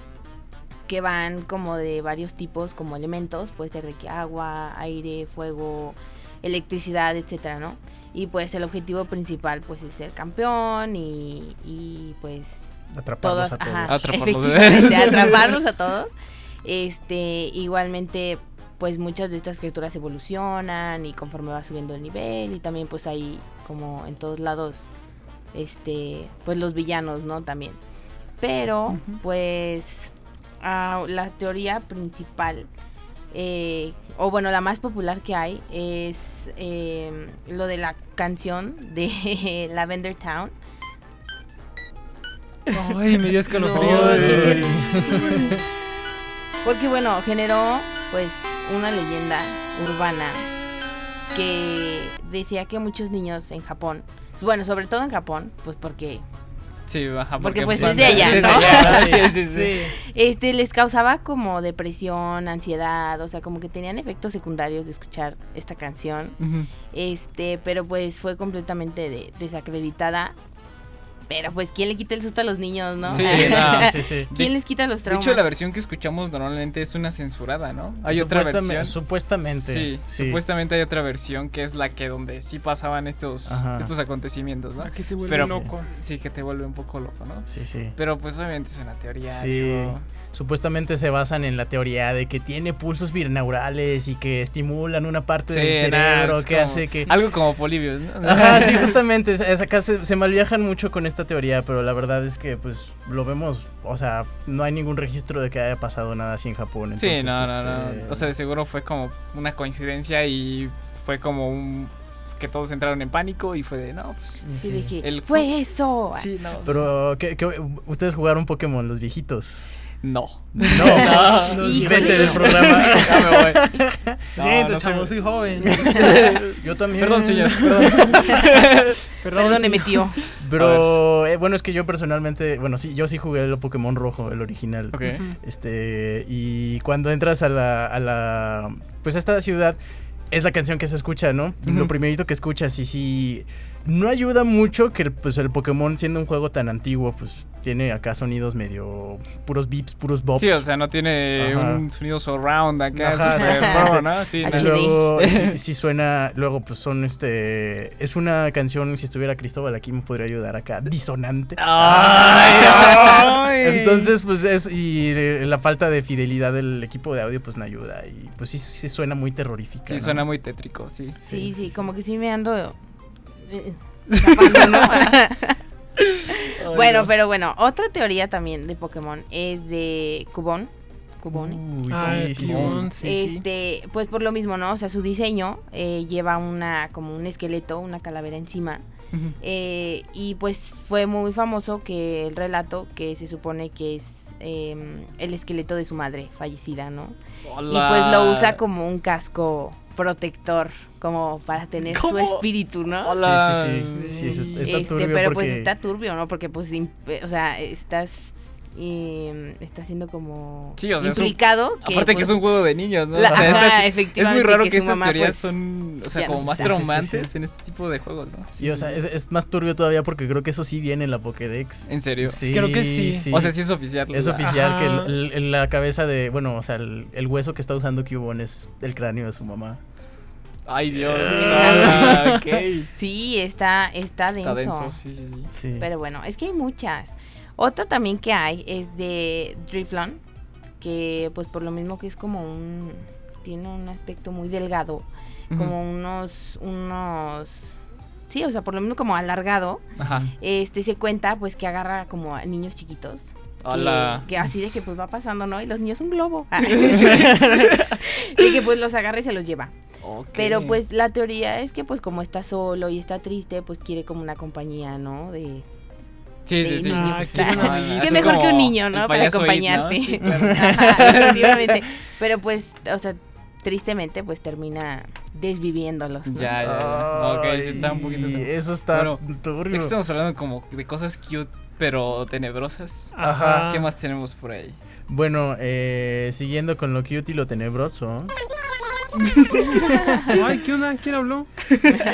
S4: que van como de varios tipos como elementos, puede ser de que agua, aire, fuego, electricidad, etcétera, ¿no? Y pues el objetivo principal pues es ser campeón y, y pues
S3: Atraparlos
S4: todos,
S3: a todos.
S4: ajá,
S2: atraparlos
S4: a todos. Este, igualmente, pues muchas de estas criaturas evolucionan y conforme va subiendo el nivel y también pues hay como en todos lados, este, pues los villanos, ¿no? También. Pero, pues, la teoría principal, eh, o bueno, la más popular que hay es eh, lo de la canción de Lavender Town.
S5: Ay, me dio escalofríos.
S4: Porque bueno, generó pues una leyenda urbana que decía que muchos niños en Japón, bueno, sobre todo en Japón, pues porque
S2: Sí, baja.
S4: Porque, pues,
S2: son-
S4: es de allá, ¿no?
S2: Sí, sí, sí.
S4: Este les causaba como depresión, ansiedad, o sea, como que tenían efectos secundarios de escuchar esta canción. Este, pero pues fue completamente de- desacreditada. Pero pues quién le quita el susto a los niños, ¿no?
S2: Sí,
S3: Sí,
S2: no.
S3: sí.
S4: ¿Quién les quita los
S2: De
S4: traumas?
S2: hecho, la versión que escuchamos normalmente es una censurada, ¿no? Hay otra versión.
S3: Supuestamente.
S2: Sí,
S3: sí.
S2: supuestamente hay otra versión que es la que donde sí pasaban estos,
S3: Ajá.
S2: estos acontecimientos, ¿no?
S5: Aquí te vuelve
S2: Pero-
S5: loco.
S2: Sí, que te vuelve un poco loco, ¿no?
S3: Sí, sí.
S2: Pero pues obviamente es una teoría.
S3: Sí.
S2: digo,
S3: Supuestamente se basan en la teoría de que tiene pulsos binaurales y que estimulan una parte
S2: Sí,
S3: del cerebro que
S2: como-
S3: hace que...
S2: Algo como Polibius, ¿no?
S3: Ajá, sí, justamente. es- es acá se, se malviajan mucho con esta teoría, pero la verdad es que, pues, lo vemos. O sea, no hay ningún registro de que haya pasado nada así en Japón.
S2: Sí,
S3: entonces,
S2: no, no,
S3: este,
S2: no. O sea, de seguro fue como una coincidencia y fue como un... que todos entraron en pánico y fue de, no, pues...
S4: Sí, de que
S2: El-
S4: fue eso.
S2: Sí, no.
S3: Pero, ¿qué, qué- ustedes jugaron Pokémon, los viejitos?
S2: No.
S3: No,
S5: no,
S4: Híjole.
S3: vete del programa.
S2: Ya me voy. No,
S5: Siento,
S2: no
S5: chavo, soy joven.
S3: Yo también.
S2: Perdón, señor.
S4: Perdóneme, tío.
S3: Pero, eh, bueno, es que yo personalmente, bueno, sí, yo sí jugué el Pokémon rojo, el original.
S2: Ok.
S3: Este, y cuando entras a la, a la, pues a esta ciudad, es la canción que se escucha, ¿no? Lo primerito que escuchas y sí, no ayuda mucho que el, pues el Pokémon siendo un juego tan antiguo, pues tiene acá sonidos medio puros beeps, puros bops.
S2: Sí, o sea, no tiene
S3: Ajá.
S2: un sonido surround acá,
S3: Ajá,
S2: super pro, ¿no? Sí, no.
S3: Luego sí, sí suena, luego pues son este, es una canción, si estuviera Cristóbal aquí me podría ayudar acá, disonante.
S2: Ay, ay.
S3: Entonces, pues es. Y eh, la falta de fidelidad del equipo de audio, pues no ayuda. Y pues sí, sí suena muy terrorífica.
S2: Sí,
S3: ¿no?
S2: suena muy tétrico, sí.
S4: Sí, sí, como que sí me ando ¿no? bueno, pero bueno, otra teoría también de Pokémon es de Cubone. Cubone.
S3: Uy,
S5: Ah,
S3: sí, sí.
S5: Cubone,
S4: este, pues por lo mismo, ¿no? O sea, su diseño eh, lleva una, como un esqueleto, una calavera encima. Eh, y pues fue muy famoso que el relato que se supone que es eh, el esqueleto de su madre fallecida, ¿no? Y pues lo usa como un casco protector, como para tener
S2: ¿Cómo?
S4: su espíritu, ¿no?
S2: Hola.
S3: Sí, sí, sí. sí, es- está
S4: Este,
S3: turbio
S4: pero
S3: porque...
S4: pues está turbio, ¿no? Porque pues, o sea, estás, eh, estás siendo como
S2: Sí, o sea, es un-
S4: implicado. que,
S2: Aparte que
S4: pues,
S2: es un juego de niños, ¿no?
S4: la-
S2: O sea,
S4: ajá,
S2: estas- es
S4: efectivamente,
S2: muy raro
S4: que
S2: estas
S4: mamá,
S2: teorías
S4: pues,
S2: son, o sea, como
S4: no
S2: más.
S3: Sí, sí, sí,
S2: traumantes
S3: sí.
S2: en este tipo de juegos, ¿no?
S3: Y o sea, es, es más turbio todavía porque creo que eso sí viene en la Pokédex.
S2: En serio.
S5: Creo que sí.
S2: O sea, sí es oficial.
S3: Es
S2: la-
S3: oficial que
S5: Ajá.
S3: el- el- la cabeza de, bueno, o sea, el, el hueso que está usando Cubone es el cráneo de su mamá.
S2: Ay, Dios.
S4: Sí.
S2: Ah, ok.
S4: Sí, está, está denso.
S2: Está denso, sí, sí, sí.
S3: Sí.
S4: Pero bueno, es que hay muchas. Otro también que hay es de Driflon, que pues por lo mismo que es como un... Tiene un aspecto muy delgado, como unos... unos Sí, o sea, por lo mismo como alargado.
S2: Ajá.
S4: Este se cuenta pues que agarra como a niños chiquitos. que-. Que, así de que pues va pasando, ¿no? Y los niños un globo. Ah. y que pues los agarra y se los lleva. Pero pues la teoría es que pues como está solo y está triste, pues quiere como una compañía, ¿no? De...
S2: Sí, sí, sí. sí,
S4: niños.
S2: sí, sí.
S5: Ah, qué
S4: mejor que un niño, ¿no? Para
S2: payaso It, ¿no?
S4: acompañarte.
S2: Sí, claro.
S4: Ajá, efectivamente. Pero pues, o sea, tristemente pues termina desviviéndolos. ¿no?
S2: Ya, ya, ya. Ok, sí está un poquito.
S3: Eso está
S2: Bueno,
S3: turbio.
S2: Estamos hablando como de cosas cute, pero tenebrosas.
S3: Ajá.
S2: ¿Qué más tenemos por ahí?
S3: Bueno, eh, siguiendo con lo cute y lo tenebroso.
S5: Ay, ¿qué onda? ¿Quién habló?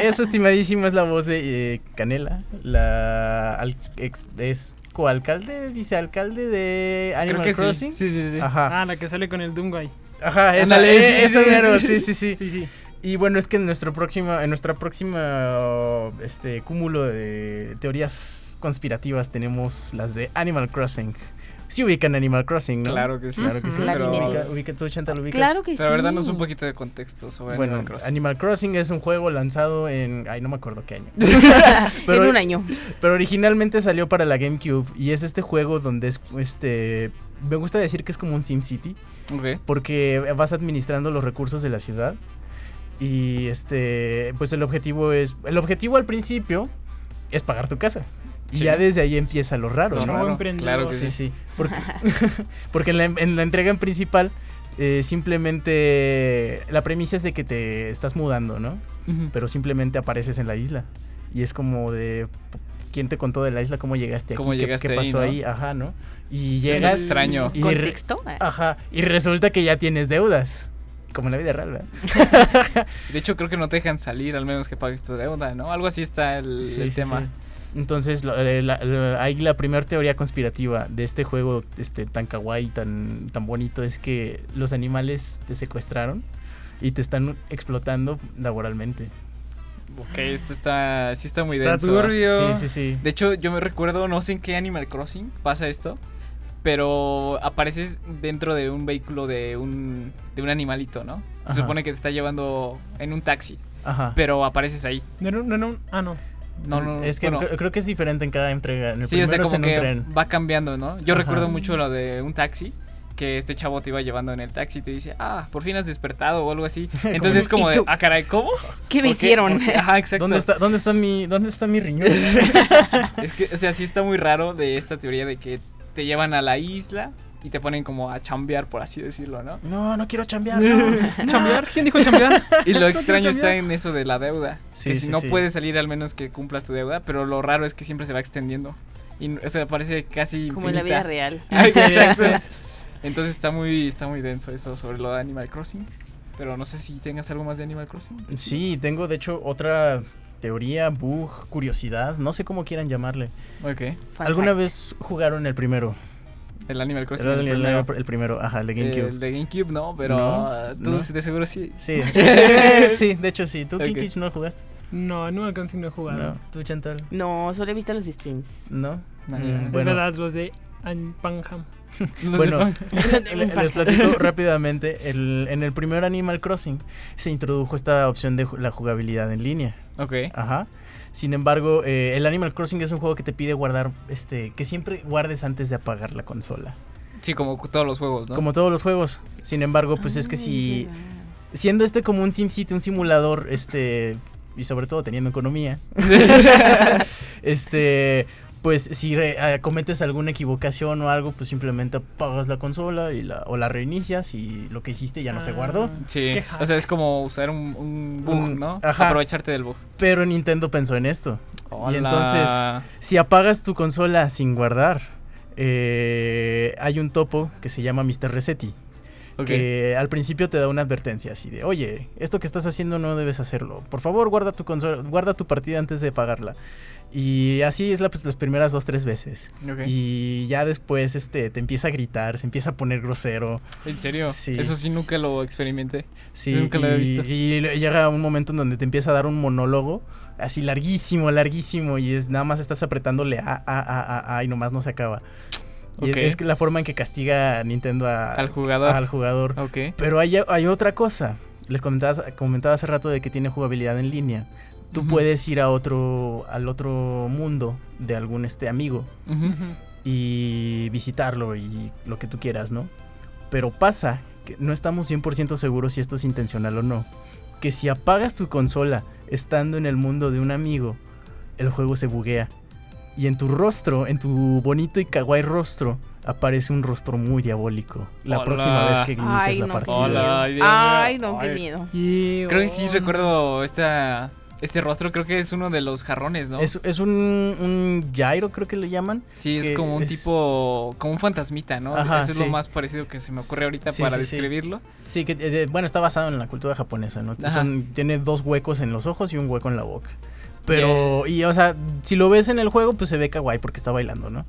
S3: Eso, estimadísimo, es la voz de eh, Canela, la al- ex, es coalcalde, vicealcalde de Animal
S2: Creo que
S3: Crossing.
S2: sí. Sí, sí, sí.
S3: Ajá,
S5: Ah, la que sale con el Doomguy.
S3: ajá, esa,
S2: Ándale,
S3: eh,
S2: sí,
S3: eso
S2: sí,
S3: mero,
S2: sí,
S3: sí,
S2: sí.
S3: sí, sí,
S5: Sí, sí.
S3: Y bueno, es que en nuestro próximo, en nuestra próxima este cúmulo de teorías conspirativas tenemos las de Animal Crossing. Sí ubican Animal Crossing, ¿no?
S2: Claro que sí.
S3: Claro que sí.
S4: Claro.
S3: Pero ubica, ubica, ¿Tú, Chanta, lo ubicas?
S4: Claro que
S2: Pero a
S4: sí.
S2: ver, danos un poquito de contexto sobre
S3: Bueno,
S2: Animal Crossing.
S3: Animal Crossing es un juego lanzado en... Ay, no me acuerdo qué año.
S4: en un año.
S3: Pero originalmente salió para la GameCube y es este juego donde es este me gusta decir que es como un SimCity
S2: Ok.
S3: porque vas administrando los recursos de la ciudad y este pues el objetivo es el objetivo al principio es pagar tu casa. Y
S2: Sí.
S3: ya desde ahí empieza lo raro,
S2: Lo
S3: ¿no?
S2: raro. Claro que
S3: Sí,
S2: sí.
S3: sí. Porque, porque en, la, en la entrega en principal eh, simplemente la premisa es de que te estás mudando, ¿no? Pero simplemente apareces en la isla. Y es como de. ¿Quién te contó de la isla? ¿Cómo llegaste aquí?
S2: ¿Cómo
S3: ¿Qué-
S2: llegaste
S3: ¿Qué,
S2: ahí,
S3: pasó
S2: no?
S3: ahí? Ajá, ¿no? Y
S2: Es
S3: llegas.
S2: extraño.
S3: y
S4: ¿Contexto?
S3: Ajá. Y resulta que ya tienes deudas. Como en la vida real, ¿verdad?
S2: De hecho, creo que no te dejan salir al menos que pagues tu deuda, ¿no? Algo así está el,
S3: Sí,
S2: el
S3: sí,
S2: tema.
S3: sí. Entonces, lo- eh, la, la- ahí la primera teoría conspirativa de este juego este, tan kawaii, tan, tan bonito, es que los animales te secuestraron y te están explotando laboralmente.
S2: Ok, esto está, sí está muy
S5: Está
S2: denso.
S5: turbio.
S3: Sí, sí, sí.
S2: De hecho, yo me recuerdo, no sé en qué Animal Crossing pasa esto, pero apareces dentro de un vehículo de un, de un animalito, ¿no?
S3: Ajá.
S2: Se supone que te está llevando en un taxi,
S3: Ajá.
S2: pero apareces ahí.
S5: No, no, no, no. Ah, no.
S2: No, no,
S3: Es que
S2: bueno,
S3: creo, creo que es diferente en cada entrega. En el
S2: sí, o sea,
S3: primero es
S2: como
S3: en
S2: que
S3: tren.
S2: va cambiando, ¿no? Yo
S3: Ajá.
S2: recuerdo mucho lo de un taxi, que este chavo te iba llevando en el taxi y te dice, ah, por fin has despertado o algo así. Entonces es como
S4: ¿Y
S2: de, ah, caray, ¿cómo?
S4: ¿Qué me hicieron?
S2: Ajá, exacto.
S3: ¿Dónde está, dónde está mi, dónde está mi riñón?
S2: Es que, o sea, sí está muy raro de esta teoría de que te llevan a la isla y te ponen como a chambear, por así decirlo, ¿no?
S3: no, no quiero chambear. no.
S5: ¿Chambear? ¿Quién dijo chambear?
S2: Y lo
S5: No
S2: extraño está en eso de la deuda.
S3: Sí,
S2: que
S3: sí,
S2: si no
S3: sí.
S2: puedes salir al menos que cumplas tu deuda, pero lo raro es que siempre se va extendiendo. Y, o sea, parece casi
S4: Como en la vida real.
S2: Ay, exacto. Entonces está muy, está muy denso eso sobre lo de Animal Crossing. Pero no sé si tengas algo más de Animal Crossing.
S3: Sí, tengo de hecho otra teoría, bug, curiosidad, no sé cómo quieran llamarle.
S2: Ok.
S4: Fun
S3: ¿Alguna
S4: fact.
S3: vez jugaron el primero?
S2: El Animal Crossing.
S3: El,
S2: el
S3: el-
S2: primero.
S3: el primero, ajá, el de GameCube.
S2: El de GameCube no, pero
S3: No,
S2: tú
S3: no.
S2: de seguro sí.
S3: Sí. sí, de hecho sí. ¿Tú,
S2: Ok.
S3: Kikich, no lo jugaste?
S5: No, no alcancé no he jugado.
S3: No. ¿Tú, Chantal?
S4: No, solo he visto los streams.
S3: No. Mm,
S2: ya.
S5: Es
S3: bueno.
S5: verdad, los de An- Panham.
S3: Bueno, Les platico rápidamente. El- en el primer Animal Crossing se introdujo esta opción de la jugabilidad en línea.
S2: Ok.
S3: Ajá. Sin embargo, eh, el Animal Crossing es un juego que te pide guardar, este, que siempre guardes antes de apagar la consola.
S2: Sí, como todos los juegos, ¿no?
S3: Como todos los juegos. Sin embargo, pues es que si, siendo este como un SimCity, un simulador, este, y sobre todo teniendo economía, este, pues si re- eh, cometes alguna equivocación o algo, pues simplemente apagas la consola y la, o la reinicias y lo que hiciste ya no se
S5: Ah.
S3: guardó.
S2: Sí,
S5: Qué
S2: o sea, es como usar un, un bug,
S3: Un-
S2: ¿no?
S3: ajá.
S2: Aprovecharte del bug.
S3: Pero Nintendo pensó en esto.
S2: Hola.
S3: entonces, Si apagas tu consola sin guardar, eh, hay un topo que se llama Mr. Resetti.
S2: Ok.
S3: Que al principio te da una advertencia así de, oye, esto que estás haciendo no debes hacerlo. Por favor, guarda tu consola, guarda tu partida antes de apagarla. Y así es la, pues, las primeras dos, tres veces.
S2: Ok.
S3: Y ya después este, te empieza a gritar, se empieza a poner grosero.
S2: ¿En serio?
S3: Sí.
S2: Eso sí nunca lo experimenté.
S3: Sí,
S2: Nunca lo había
S3: y-
S2: visto.
S3: Y le- llega un momento en donde te empieza a dar un monólogo así larguísimo, larguísimo y es nada más estás apretándole a, a, a, a, a, y nomás no se acaba. Y es que la forma en que castiga Nintendo a-
S2: Al jugador.
S3: al jugador. Pero hay, hay otra cosa. Les comentaba, comentaba hace rato de que tiene jugabilidad en línea. Tú puedes ir a otro, al otro mundo de algún este amigo y visitarlo y lo que tú quieras, ¿no? Pero pasa que no estamos 100% seguros si esto es intencional o no. Que si apagas tu consola estando en el mundo de un amigo, el juego se buguea. Y en tu rostro, en tu bonito y kawaii rostro, aparece un rostro muy diabólico. La
S2: Hola.
S3: próxima vez que inicias
S4: Ay,
S3: la
S4: no,
S3: partida.
S2: Hola. Ay, mío.
S4: No, qué miedo.
S2: Creo que sí recuerdo esta, este rostro, creo que es uno de los jarrones, ¿no?
S3: Es, es un, un gyro, creo que le llaman.
S2: sí, es como un
S3: es-
S2: tipo, como un fantasmita, ¿no?
S3: Ajá,
S2: Eso es
S3: sí.
S2: lo más parecido que se me ocurre ahorita
S3: Sí,
S2: para
S3: sí,
S2: describirlo.
S3: Sí, que eh, bueno, está basado en la cultura japonesa, ¿no? Son, tiene dos huecos en los ojos y un hueco en la boca. Pero, y o sea, si lo ves en el juego, pues se ve kawaii porque está bailando, ¿no?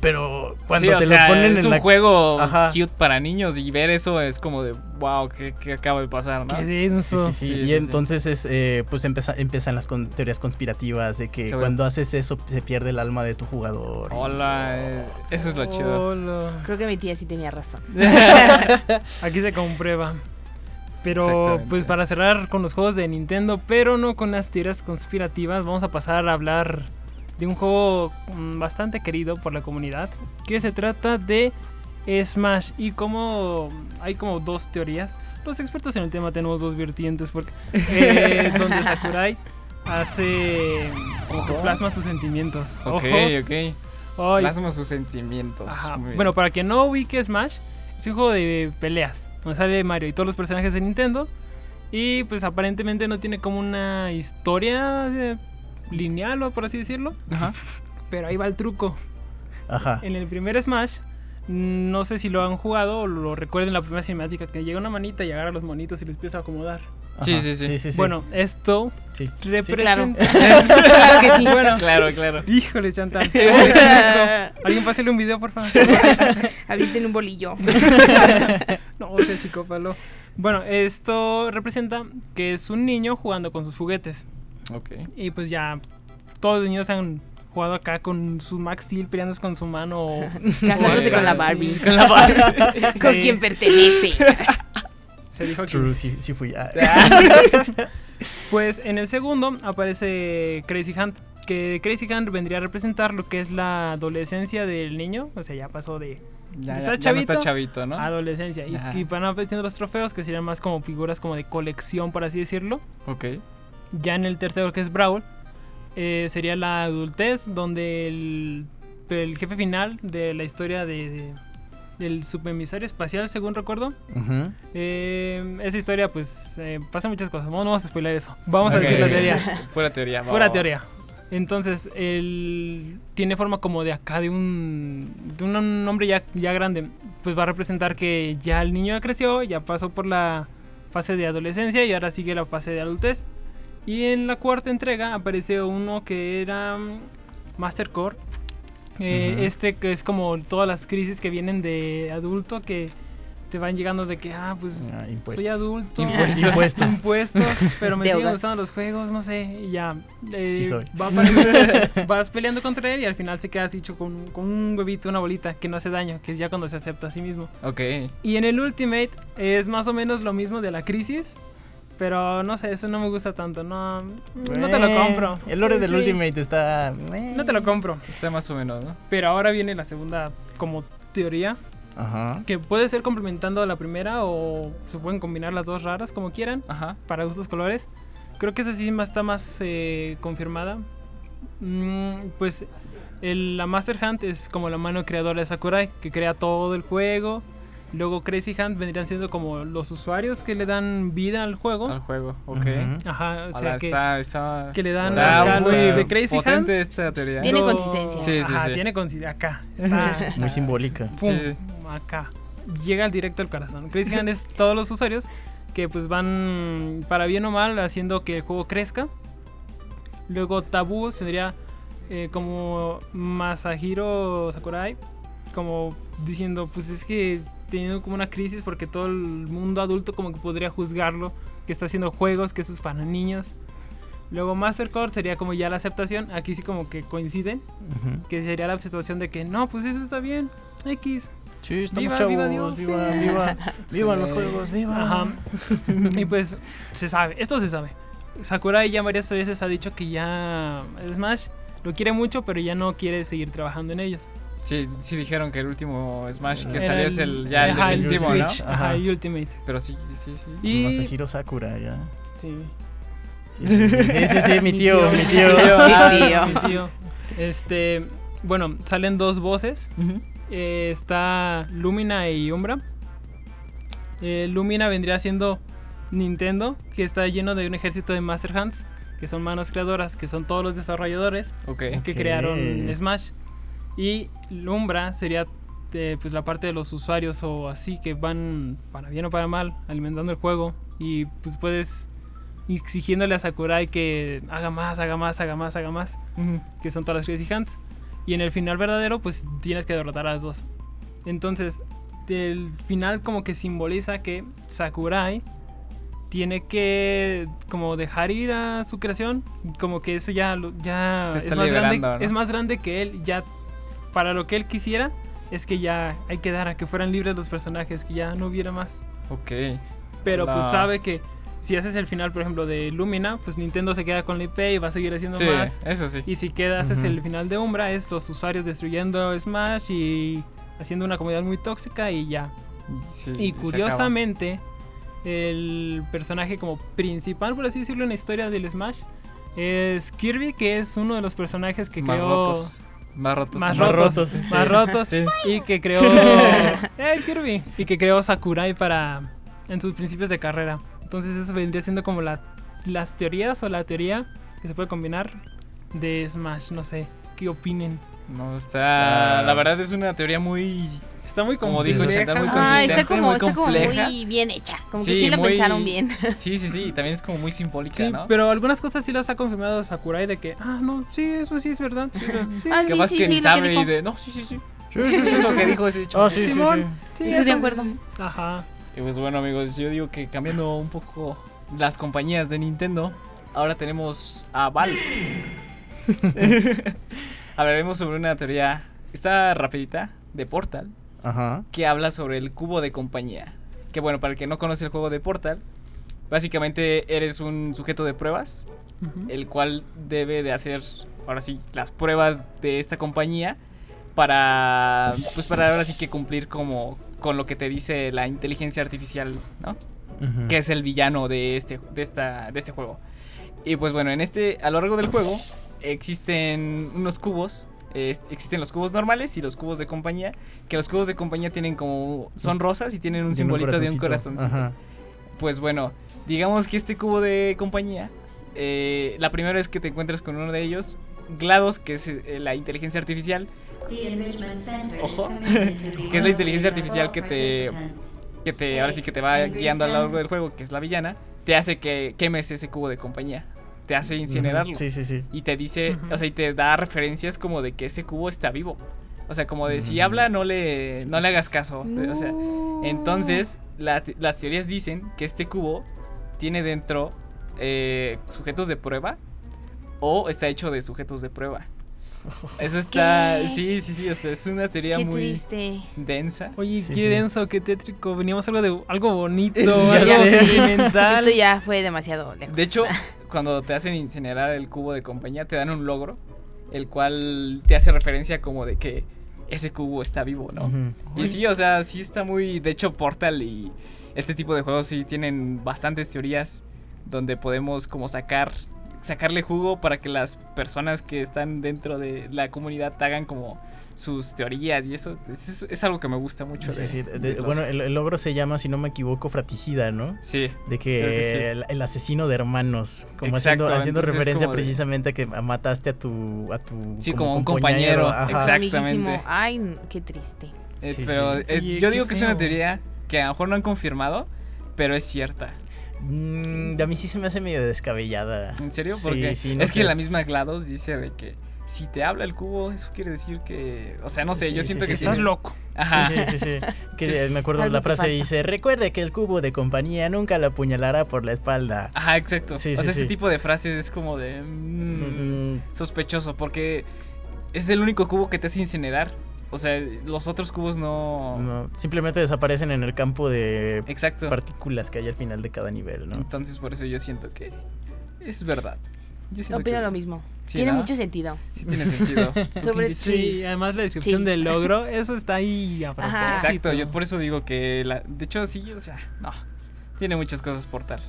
S3: Pero cuando
S2: Sí, o
S3: te
S2: sea,
S3: lo ponen
S2: es
S3: en
S2: un
S3: la
S2: juego
S3: Ajá.
S2: cute para niños y ver eso es como de, wow, ¿qué, qué acaba de pasar, no?
S5: Qué denso.
S3: sí, sí.
S2: Sí,
S3: y
S2: sí, sí.
S3: entonces es, eh, pues empieza, empiezan las con- teorías conspirativas de que cuando haces eso se pierde el alma de tu jugador. y-
S2: Hola, eh, eso es lo chido.
S5: Hola.
S4: Creo que mi tía sí tenía razón.
S5: Aquí se comprueba. Pero pues para cerrar con los juegos de Nintendo, pero no con las teorías conspirativas, vamos a pasar a hablar de un juego mm, bastante querido por la comunidad, que se trata de Smash y como hay como dos teorías. Los expertos en el tema tenemos dos vertientes porque eh, donde Sakurai hace como que plasma sus sentimientos.
S2: Ok,
S5: Ojo.
S2: ok. Plasma sus sentimientos.
S5: Ajá. Bueno, para quien no ubique Smash, es un juego de peleas. Donde sale Mario y todos los personajes de Nintendo. Y pues aparentemente no tiene como una historia eh, lineal, o por así decirlo.
S2: Ajá.
S5: Pero ahí va el truco.
S3: Ajá.
S5: En el primer Smash, no sé si lo han jugado o lo recuerden la primera cinemática, que llega una manita y agarra a los monitos y los empieza a acomodar.
S2: Sí, sí, sí.
S5: Bueno, esto
S3: sí.
S5: representa...
S4: claro que sí.
S5: bueno,
S2: Claro, claro.
S5: híjole, Chantal. Alguien pásale un video, por favor.
S4: Avienten un bolillo.
S5: No, o sea, chico palo. Bueno, esto representa que es un niño jugando con sus juguetes.
S2: Ok.
S5: Y pues ya todos los niños han jugado acá con su Max Steel peleándose con su mano. o-
S4: Casándose
S5: o
S4: con la. Barbie.
S5: Con la Barbie.
S4: Con quien pertenece.
S5: Se dijo que-
S3: True, sí, sí fui. ah.
S5: Pues en el segundo aparece Crazy Hunt. Que Crazy Hunt vendría a representar lo que es la adolescencia del niño. O sea, ya pasó de
S2: Ya,
S5: Está
S2: ya no está
S5: chavito.
S2: chavito, ¿no?
S5: adolescencia. Y, y van apareciendo los trofeos que serían más como figuras como de colección, por así decirlo.
S2: Ok.
S5: Ya en el tercero, que es Brawl, eh, sería la adultez, donde el, el jefe final de la historia de, de- del subemisario espacial, según recuerdo. Eh, esa historia, pues, eh, pasa muchas cosas. No, no vamos a spoiler eso. Vamos a decir la teoría.
S2: Pura teoría. va,
S5: Pura
S2: va.
S5: teoría. Entonces, él tiene forma como de acá, de un, de un hombre ya, ya grande. Pues va a representar que ya el niño ya creció, ya pasó por la fase de adolescencia y ahora sigue la fase de adultez. Y en la cuarta entrega aparece uno que era mm, Master Core. Eh,
S3: Ujú.
S5: Este que es como todas las crisis que vienen de adulto que te van llegando de que, ah, pues
S3: Ah, impuestos.
S5: soy adulto.
S3: Impuestos. Impuestos.
S5: Impuestos, pero me siguen gustando los juegos, no sé, y ya. eh,
S3: Sí soy.
S5: va aparecer- vas peleando contra él y al final se quedas hecho con, con un huevito, una bolita que no hace daño, que es ya cuando se acepta a sí mismo.
S2: Ok.
S5: Y en el Ultimate es más o menos lo mismo de la crisis, pero no sé, eso no me gusta tanto, no, no te lo compro.
S3: El lore del
S5: Sí,
S3: Ultimate está. eh.
S5: No te lo compro.
S2: Está más o menos, ¿no?
S5: Pero ahora viene la segunda como teoría,
S3: Ajá.
S5: que puede ser complementando a la primera o se pueden combinar las dos raras como quieran.
S2: Ajá.
S5: para gustos colores. Creo que esa sí está más eh, confirmada. Mm, pues el- la Master Hand es como la mano creadora de Sakurai, que crea todo el juego. Luego Crazy Hand vendrían siendo como los usuarios que le dan vida al juego.
S2: Al juego, ok.
S5: Ajá, o sea
S2: Hola,
S5: que,
S2: está, está,
S5: que le dan acá
S2: muy
S5: de, Crazy Hand.
S2: esta teoría.
S4: Tiene
S5: Luego-
S4: consistencia.
S2: Sí, sí,
S5: Ajá,
S2: sí.
S5: tiene consistencia. Acá. Está,
S3: Muy simbólica.
S5: pum,
S2: Sí.
S5: acá. Llega al directo al corazón. Crazy Hand es todos los usuarios que pues van para bien o mal haciendo que el juego crezca. Luego Tabú sería eh, como Masahiro Sakurai, como diciendo pues es que teniendo como una crisis porque todo el mundo adulto como que podría juzgarlo, que está haciendo juegos, que eso es para niños. Luego Mastercore sería como ya la aceptación, aquí sí como que coinciden,
S3: Ujú.
S5: que sería la situación de que no, pues eso está bien, X,
S3: Sí, estamos
S5: Viva,
S3: chavos.
S5: viva
S3: Viva,
S5: Dios,
S3: viva,
S5: sí.
S3: viva, vivan los
S2: Sí.
S3: juegos, viva.
S5: Ajá. y pues se sabe, esto se sabe. Sakurai ya varias veces ha dicho que ya Smash lo quiere mucho, pero ya no quiere seguir trabajando en ellos.
S2: Sí, sí dijeron que el último Smash que salió es el ya el
S5: ajá,
S2: definitivo, ¿no?
S5: Switch, ajá,
S3: Ajá.
S5: el Ultimate.
S2: Pero sí, sí, sí.
S5: Y
S3: Masahiro Sakura, ya.
S5: sí.
S3: Sí, sí, sí, sí, sí, sí, mi tío, mi tío.
S5: Ah,
S4: Mi tío.
S5: sí, tío. Este, bueno, salen dos voces. Eh, está Lumina y Umbra. Eh, Lumina vendría siendo Nintendo, que está lleno de un ejército de Master Hands, que son manos creadoras, que son todos los desarrolladores
S2: Ok.
S5: que crearon Smash. Y Umbra sería eh, pues la parte de los usuarios o así que van para bien o para mal alimentando el juego y pues puedes exigiéndole a Sakurai que haga más, haga más, haga más, haga más, que son todas las Crazy Hands. Y en el final verdadero pues tienes que derrotar a las dos. Entonces, el final como que simboliza que Sakurai tiene que como dejar ir a su creación, como que eso ya ya
S2: Se
S5: es más grande, es más grande que él, ya para lo que él quisiera es que ya hay que dar a que fueran libres los personajes, que ya no hubiera más.
S2: Ok.
S5: Pero pues sabe que si haces el final, por ejemplo, de Lumina, pues Nintendo se queda con la IP y va a seguir haciendo
S2: Sí,
S5: más.
S2: eso sí.
S5: Y si queda, haces el final de Umbra, es los usuarios destruyendo Smash y haciendo una comunidad muy tóxica y ya.
S2: Sí,
S5: Y curiosamente, el personaje como principal, por así decirlo, en la historia del Smash es Kirby, que es uno de los personajes que
S2: más
S5: creó
S2: rotos. Más rotos.
S5: más
S2: también.
S5: rotos,
S3: rotos,
S5: más rotos
S2: Sí.
S5: y que creó ¡Eh, Kirby! y que creó Sakurai para en sus principios de carrera. Entonces eso vendría siendo como la, las teorías o la teoría que se puede combinar de Smash, no sé, ¿qué opinen?
S2: No, está,
S3: Está-
S2: La verdad es una teoría muy.
S5: Está muy
S2: Como dijo. Chantal, muy
S4: Ah, está
S2: consistente,
S4: como,
S2: muy
S4: está como
S2: compleja.
S4: muy bien hecha. Como
S2: Sí,
S4: que sí la
S2: muy-
S4: pensaron bien.
S2: Sí, sí, sí. Y también es como muy simbólica,
S5: Sí,
S2: ¿no?
S5: pero algunas cosas sí las ha confirmado Sakurai de que, ah, no, sí, eso sí es verdad. Sí, sí,
S4: Ah,
S2: que
S4: sí,
S2: más
S4: sí,
S2: que
S4: sí,
S2: ni
S4: lo que
S2: sabe y de. No, sí, sí, sí.
S3: Sí, sí, sí,
S2: Eso que dijo ese
S3: Ah, sí, sí,
S5: Simón.
S3: sí.
S5: sí,
S4: Sí, estoy de acuerdo.
S5: Ajá.
S2: Y pues bueno, amigos, yo digo que cambiando un poco las compañías de Nintendo, ahora tenemos a Valve. Hablaremos sobre una teoría, está rapidita, de Portal,
S3: Ajá.
S2: que habla sobre el cubo de compañía. Que bueno, para el que no conoce el juego de Portal, básicamente eres un sujeto de pruebas, el cual debe de hacer, ahora sí, las pruebas de esta compañía para, pues para ahora sí que cumplir como con lo que te dice la inteligencia artificial, ¿no? Que es el villano de este, de esta, de este juego. Y pues bueno, en este, a lo largo del juego existen unos cubos. Es- existen los cubos normales y los cubos de compañía. Que los cubos de compañía tienen como. son rosas y tienen un simbolito de un corazoncito.
S3: Ajá.
S2: Pues bueno, digamos que este cubo de compañía. eh, la primera vez que te encuentras con uno de ellos, GLaDOS, que es eh, la inteligencia artificial, Ojo. que es la inteligencia artificial que te que te ahora sí que te va guiando a lo largo del juego, que es la villana, te hace que quemes ese cubo de compañía. Te hace incinerarlo.
S3: Sí, sí, sí.
S2: Y te dice, o sea, y te da referencias como de que ese cubo está vivo. O sea, como de si
S3: Mm.
S2: habla, no le,
S3: Sí,
S2: no
S3: sí.
S2: le hagas caso. O sea, entonces, la las teorías dicen que este cubo tiene dentro eh, sujetos de prueba o está hecho de sujetos de prueba. Eso está.
S4: ¿Qué?
S2: Sí, sí, sí. O sea, es una teoría
S4: Qué
S2: muy
S4: triste.
S2: densa.
S5: Oye,
S3: Sí,
S5: qué
S3: sí.
S5: denso, qué tétrico. Veníamos algo de algo bonito,
S3: Sí,
S5: algo sentimental.
S4: Esto ya fue demasiado lejos.
S2: De hecho, cuando te hacen incinerar el cubo de compañía, te dan un logro, el cual te hace referencia como de que ese cubo está vivo, ¿no? Y sí, o sea, sí está muy. De hecho, Portal y este tipo de juegos sí tienen bastantes teorías donde podemos como sacar sacarle jugo para que las personas que están dentro de la comunidad hagan como sus teorías y eso es, es- es algo que me gusta mucho.
S3: Sí,
S2: de-
S3: sí, de-
S2: de los-
S3: bueno, el, el logro se llama, si no me equivoco, fratricida, ¿no?
S2: sí,
S3: De que,
S2: Creo que sí.
S3: el, el asesino de hermanos, como
S2: Exacto,
S3: haciendo, haciendo referencia
S2: como de-
S3: precisamente a que mataste a tu a tu
S2: Sí, como un compañero, exacto. Exactamente.
S4: Ay, qué triste.
S2: Eh,
S3: Sí,
S2: pero
S3: sí.
S2: eh, yo
S5: qué
S2: digo que es una teoría que a lo mejor no han confirmado, pero es cierta.
S3: Mm, a mí sí se me hace medio descabellada.
S2: ¿En serio? Porque
S3: sí, no
S2: es que la misma GLaDOS dice de que si te habla el cubo, eso quiere decir que... O sea, no sé,
S3: Sí,
S2: yo siento
S3: sí,
S2: que
S3: sí.
S5: Estás
S2: sí.
S5: loco.
S2: Ajá.
S3: Sí, sí, sí, sí. Que me acuerdo la frase
S4: falta.
S3: dice, recuerde que el cubo de compañía nunca la apuñalará por la espalda.
S2: Ajá, exacto.
S3: Sí,
S2: o
S3: sí,
S2: sea, ese
S3: sí.
S2: tipo de frases es como de... mm,
S3: Mm,
S2: sospechoso, porque es el único cubo que te hace incinerar. O sea, los otros cubos no...
S3: no, simplemente desaparecen en el campo de
S2: Exacto.
S3: partículas que hay al final de cada nivel, ¿no?
S2: Entonces por eso yo siento que es verdad. Yo siento
S4: Opino
S2: que
S4: lo mismo.
S2: Sí,
S4: Tiene
S2: ¿no?
S4: mucho sentido.
S2: Sí tiene sentido.
S4: Sobre
S5: Sí, además la descripción
S4: Sí.
S5: del logro, eso está ahí a.
S2: Exacto, yo por eso digo que la, de hecho sí, o sea, no. Tiene muchas cosas por tal.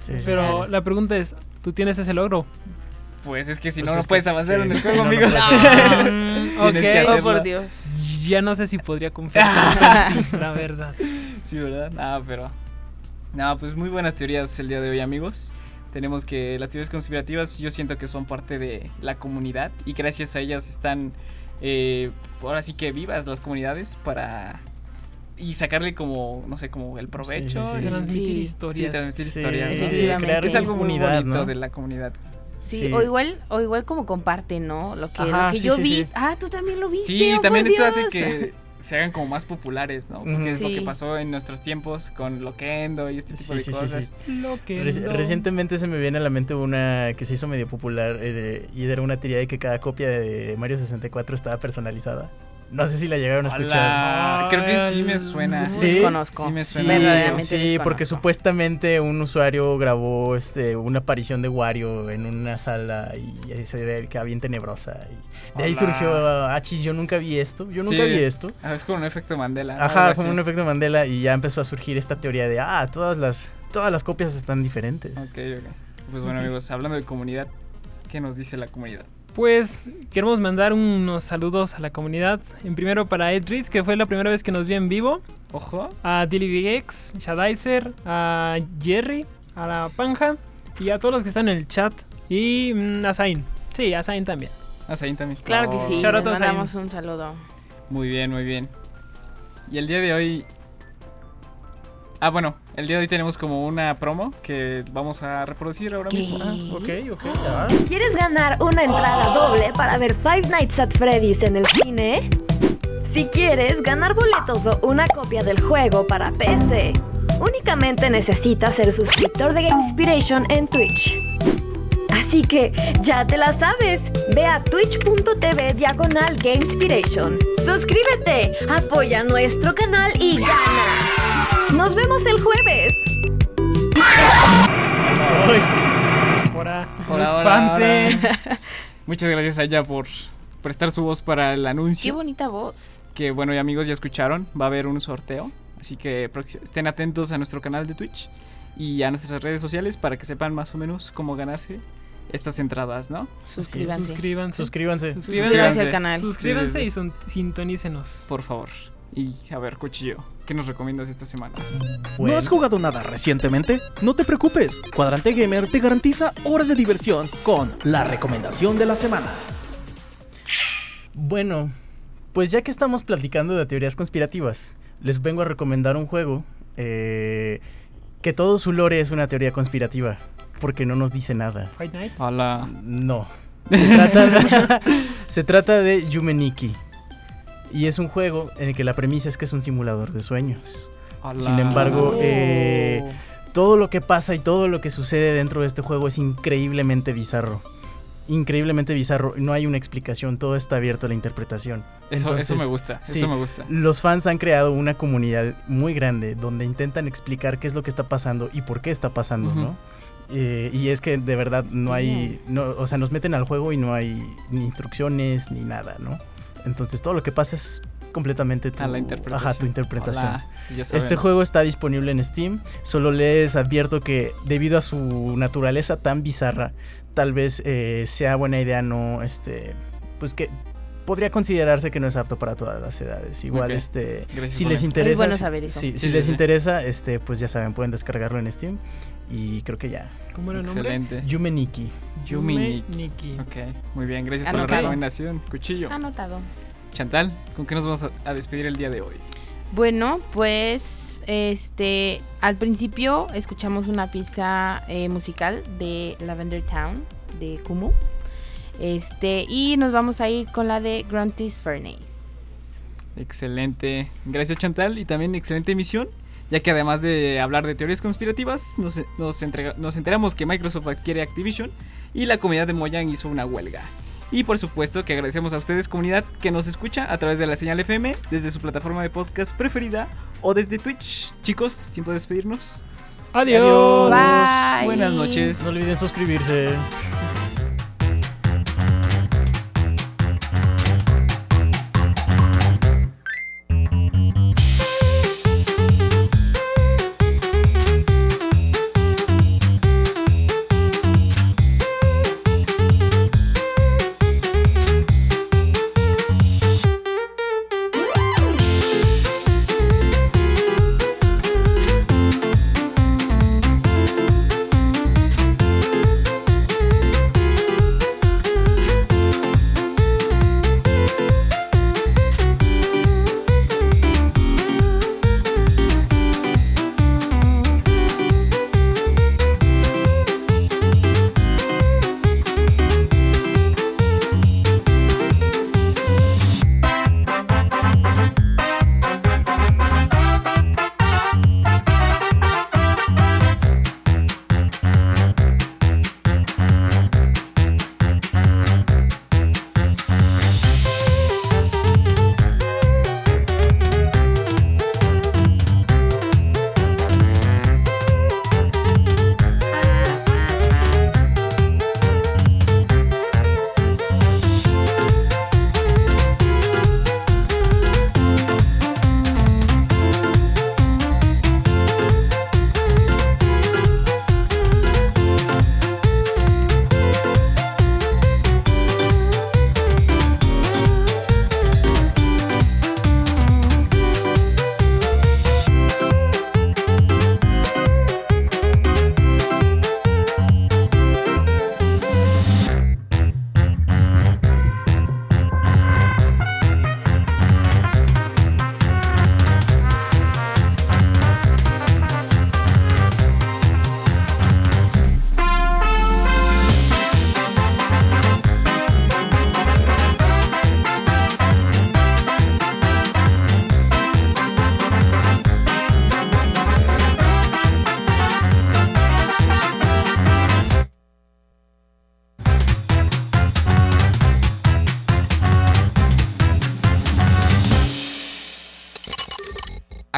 S3: Sí, sí,
S5: Pero
S3: sí.
S5: la pregunta es, ¿tú tienes ese logro?
S2: Pues es que si
S3: Pues
S2: no no puedes avanzar
S3: sí,
S2: en el juego,
S3: no, no
S2: amigo. Tienes que
S5: ok.
S4: Oh, por Dios.
S5: Ya no sé si podría confiar tanto en ti, la verdad.
S2: Sí, ¿verdad? No, pero No, pues muy buenas teorías el día de hoy, amigos. Tenemos que las teorías conspirativas yo siento que son parte de la comunidad y gracias a ellas están eh, ahora sí que vivas las comunidades para y sacarle como no sé como el provecho
S3: sí, sí.
S2: y-
S5: Transmitir
S4: Sí.
S5: historias.
S2: Sí, transmitir
S3: Sí,
S2: historias, ¿no?
S3: crear
S2: es algo muy bonito
S3: ¿no?
S2: de la comunidad.
S4: Sí,
S3: Sí.
S4: o igual, o igual como comparten, ¿no? Lo que, lo
S3: Ajá,
S4: que
S3: sí,
S4: yo
S3: sí,
S4: vi.
S3: sí.
S4: Ah, tú también lo viste.
S2: Sí,
S4: oh,
S2: también esto hace que se hagan como más populares, ¿no? Porque es lo que pasó en nuestros tiempos con Loquendo y este tipo
S3: Sí,
S2: de
S3: sí, sí,
S2: cosas.
S5: no-
S3: Recientemente se me viene a la mente una que se hizo medio popular eh, de- y era una teoría de que cada copia de Mario 64 estaba personalizada. No sé si la llegaron a escuchar.
S2: Hola, Creo que sí me suena.
S3: Sí.
S4: Desconozco.
S2: Sí me
S3: Sí,
S2: suena.
S3: Sí,
S4: desconozco.
S3: porque supuestamente un usuario grabó este una aparición de Wario en una sala y ahí se ve que bien tenebrosa. Y de ahí
S2: Hola.
S3: surgió Achis, yo nunca vi esto, yo nunca
S2: Sí.
S3: vi esto.
S2: Ah, es como un efecto Mandela.
S3: Ajá, como un efecto Mandela y ya empezó a surgir esta teoría de, ah, todas las, todas las copias están diferentes.
S2: Ok, ok. Pues bueno, amigos, hablando de comunidad, ¿qué nos dice la comunidad?
S5: Pues queremos mandar unos saludos a la comunidad. En primero para Edris, que fue la primera vez que nos vio en vivo.
S2: Ojo.
S5: A Dilly Big X, Shadizer, a Jerry, a la Panja y a todos los que están en el chat. Y mm, a Zain. Sí, a Zain también.
S2: A Zain también.
S4: Claro que sí. Les
S5: Zain.
S4: mandamos un saludo.
S2: Muy bien, muy bien. Y el día de hoy. Ah, bueno, el día de hoy tenemos como una promo que vamos a reproducir ahora
S4: ¿Qué?
S2: mismo.
S3: Ok, ok. ah.
S9: ¿Quieres ganar una entrada doble para ver Five Nights at Freddy's en el cine? Si quieres ganar boletos o una copia del juego para PC, únicamente necesitas ser suscriptor de Gamespiration en Twitch. Así que ya te la sabes. Ve a twitch.tv diagonal Gamespiration. Suscríbete, apoya nuestro canal y gana. Nos vemos el jueves.
S2: Hola, hola, hola. Muchas gracias a ella por prestar su voz para el
S4: Qué
S2: anuncio.
S4: bonita voz.
S2: Que bueno, y amigos, ya escucharon, va a haber un sorteo. Así que estén atentos a nuestro canal de Twitch y a nuestras redes sociales para que sepan más o menos cómo ganarse estas entradas, ¿no?
S4: Suscríbanse.
S5: Suscríbanse.
S3: Suscríbanse.
S5: Suscríbanse.
S4: Suscríbanse al canal.
S5: Suscríbanse
S2: Sí, sí,
S5: y son- sintonícenos.
S2: Por favor. Y a ver, Cuchillo, ¿qué nos recomiendas esta semana?
S3: Bueno.
S10: ¿No has jugado nada recientemente? No te preocupes, Cuadrante Gamer te garantiza horas de diversión con la recomendación de la semana.
S3: Bueno, pues ya que estamos platicando de teorías conspirativas, les vengo a recomendar un juego eh, que todo su lore es una teoría conspirativa, porque no nos dice nada.
S5: Fight Nights.
S2: Hola.
S3: No. Se trata de, se trata de Yumeniki. Y es un juego en el que la premisa es que es un simulador de sueños. Sin embargo, eh, todo lo que pasa y todo lo que sucede dentro de este juego es increíblemente bizarro. Increíblemente bizarro. No hay una explicación, todo está abierto a la interpretación.
S2: Eso, eso me gusta,
S3: sí.
S2: eso me gusta.
S3: Los fans han creado una comunidad muy grande donde intentan explicar qué es lo que está pasando y por qué está pasando. ¿no? Eh, y es que de verdad no hay, no, o sea, nos meten al juego y no hay ni instrucciones ni nada, ¿no? Entonces todo lo que pasa es completamente tu,
S2: A la interpretación.
S3: ajá, tu interpretación.
S2: Hola.
S3: Este juego está disponible en Steam. Solo les advierto que debido a su naturaleza tan bizarra, tal vez eh, sea buena idea no, este, pues que podría considerarse que no es apto para todas las edades. Igual, este,
S2: Gracias
S3: si les interesa,
S4: Es bueno
S3: si-
S4: saber eso.
S3: si,
S2: Sí,
S3: si
S2: sí,
S3: les
S2: sí.
S3: interesa, este, pues ya saben, pueden descargarlo en Steam. Y creo que ya.
S5: ¿Cómo era el nombre?
S2: Excelente.
S3: Yume Nikki.
S2: Yumi
S5: Nikki.
S2: Ok, muy bien, gracias por la
S4: Anotado.
S2: recomendación, Cuchillo.
S4: Anotado.
S2: Chantal, ¿con qué nos vamos a, a despedir el día de hoy?
S4: Bueno, pues este al principio escuchamos una pieza eh, musical de Lavender Town de Kumu. Este, y nos vamos a ir con la de Grunty's Furnace.
S2: Excelente, gracias Chantal y también excelente emisión, ya que además de hablar de teorías conspirativas, nos, nos, entrega- nos enteramos que Microsoft adquiere Activision y la comunidad de Mojang hizo una huelga. Y por supuesto que agradecemos a ustedes comunidad que nos escucha a través de la señal FM, desde su plataforma de podcast preferida o desde Twitch. Chicos, tiempo de despedirnos.
S5: Adiós.
S4: Bye.
S2: Buenas noches.
S3: No olviden suscribirse.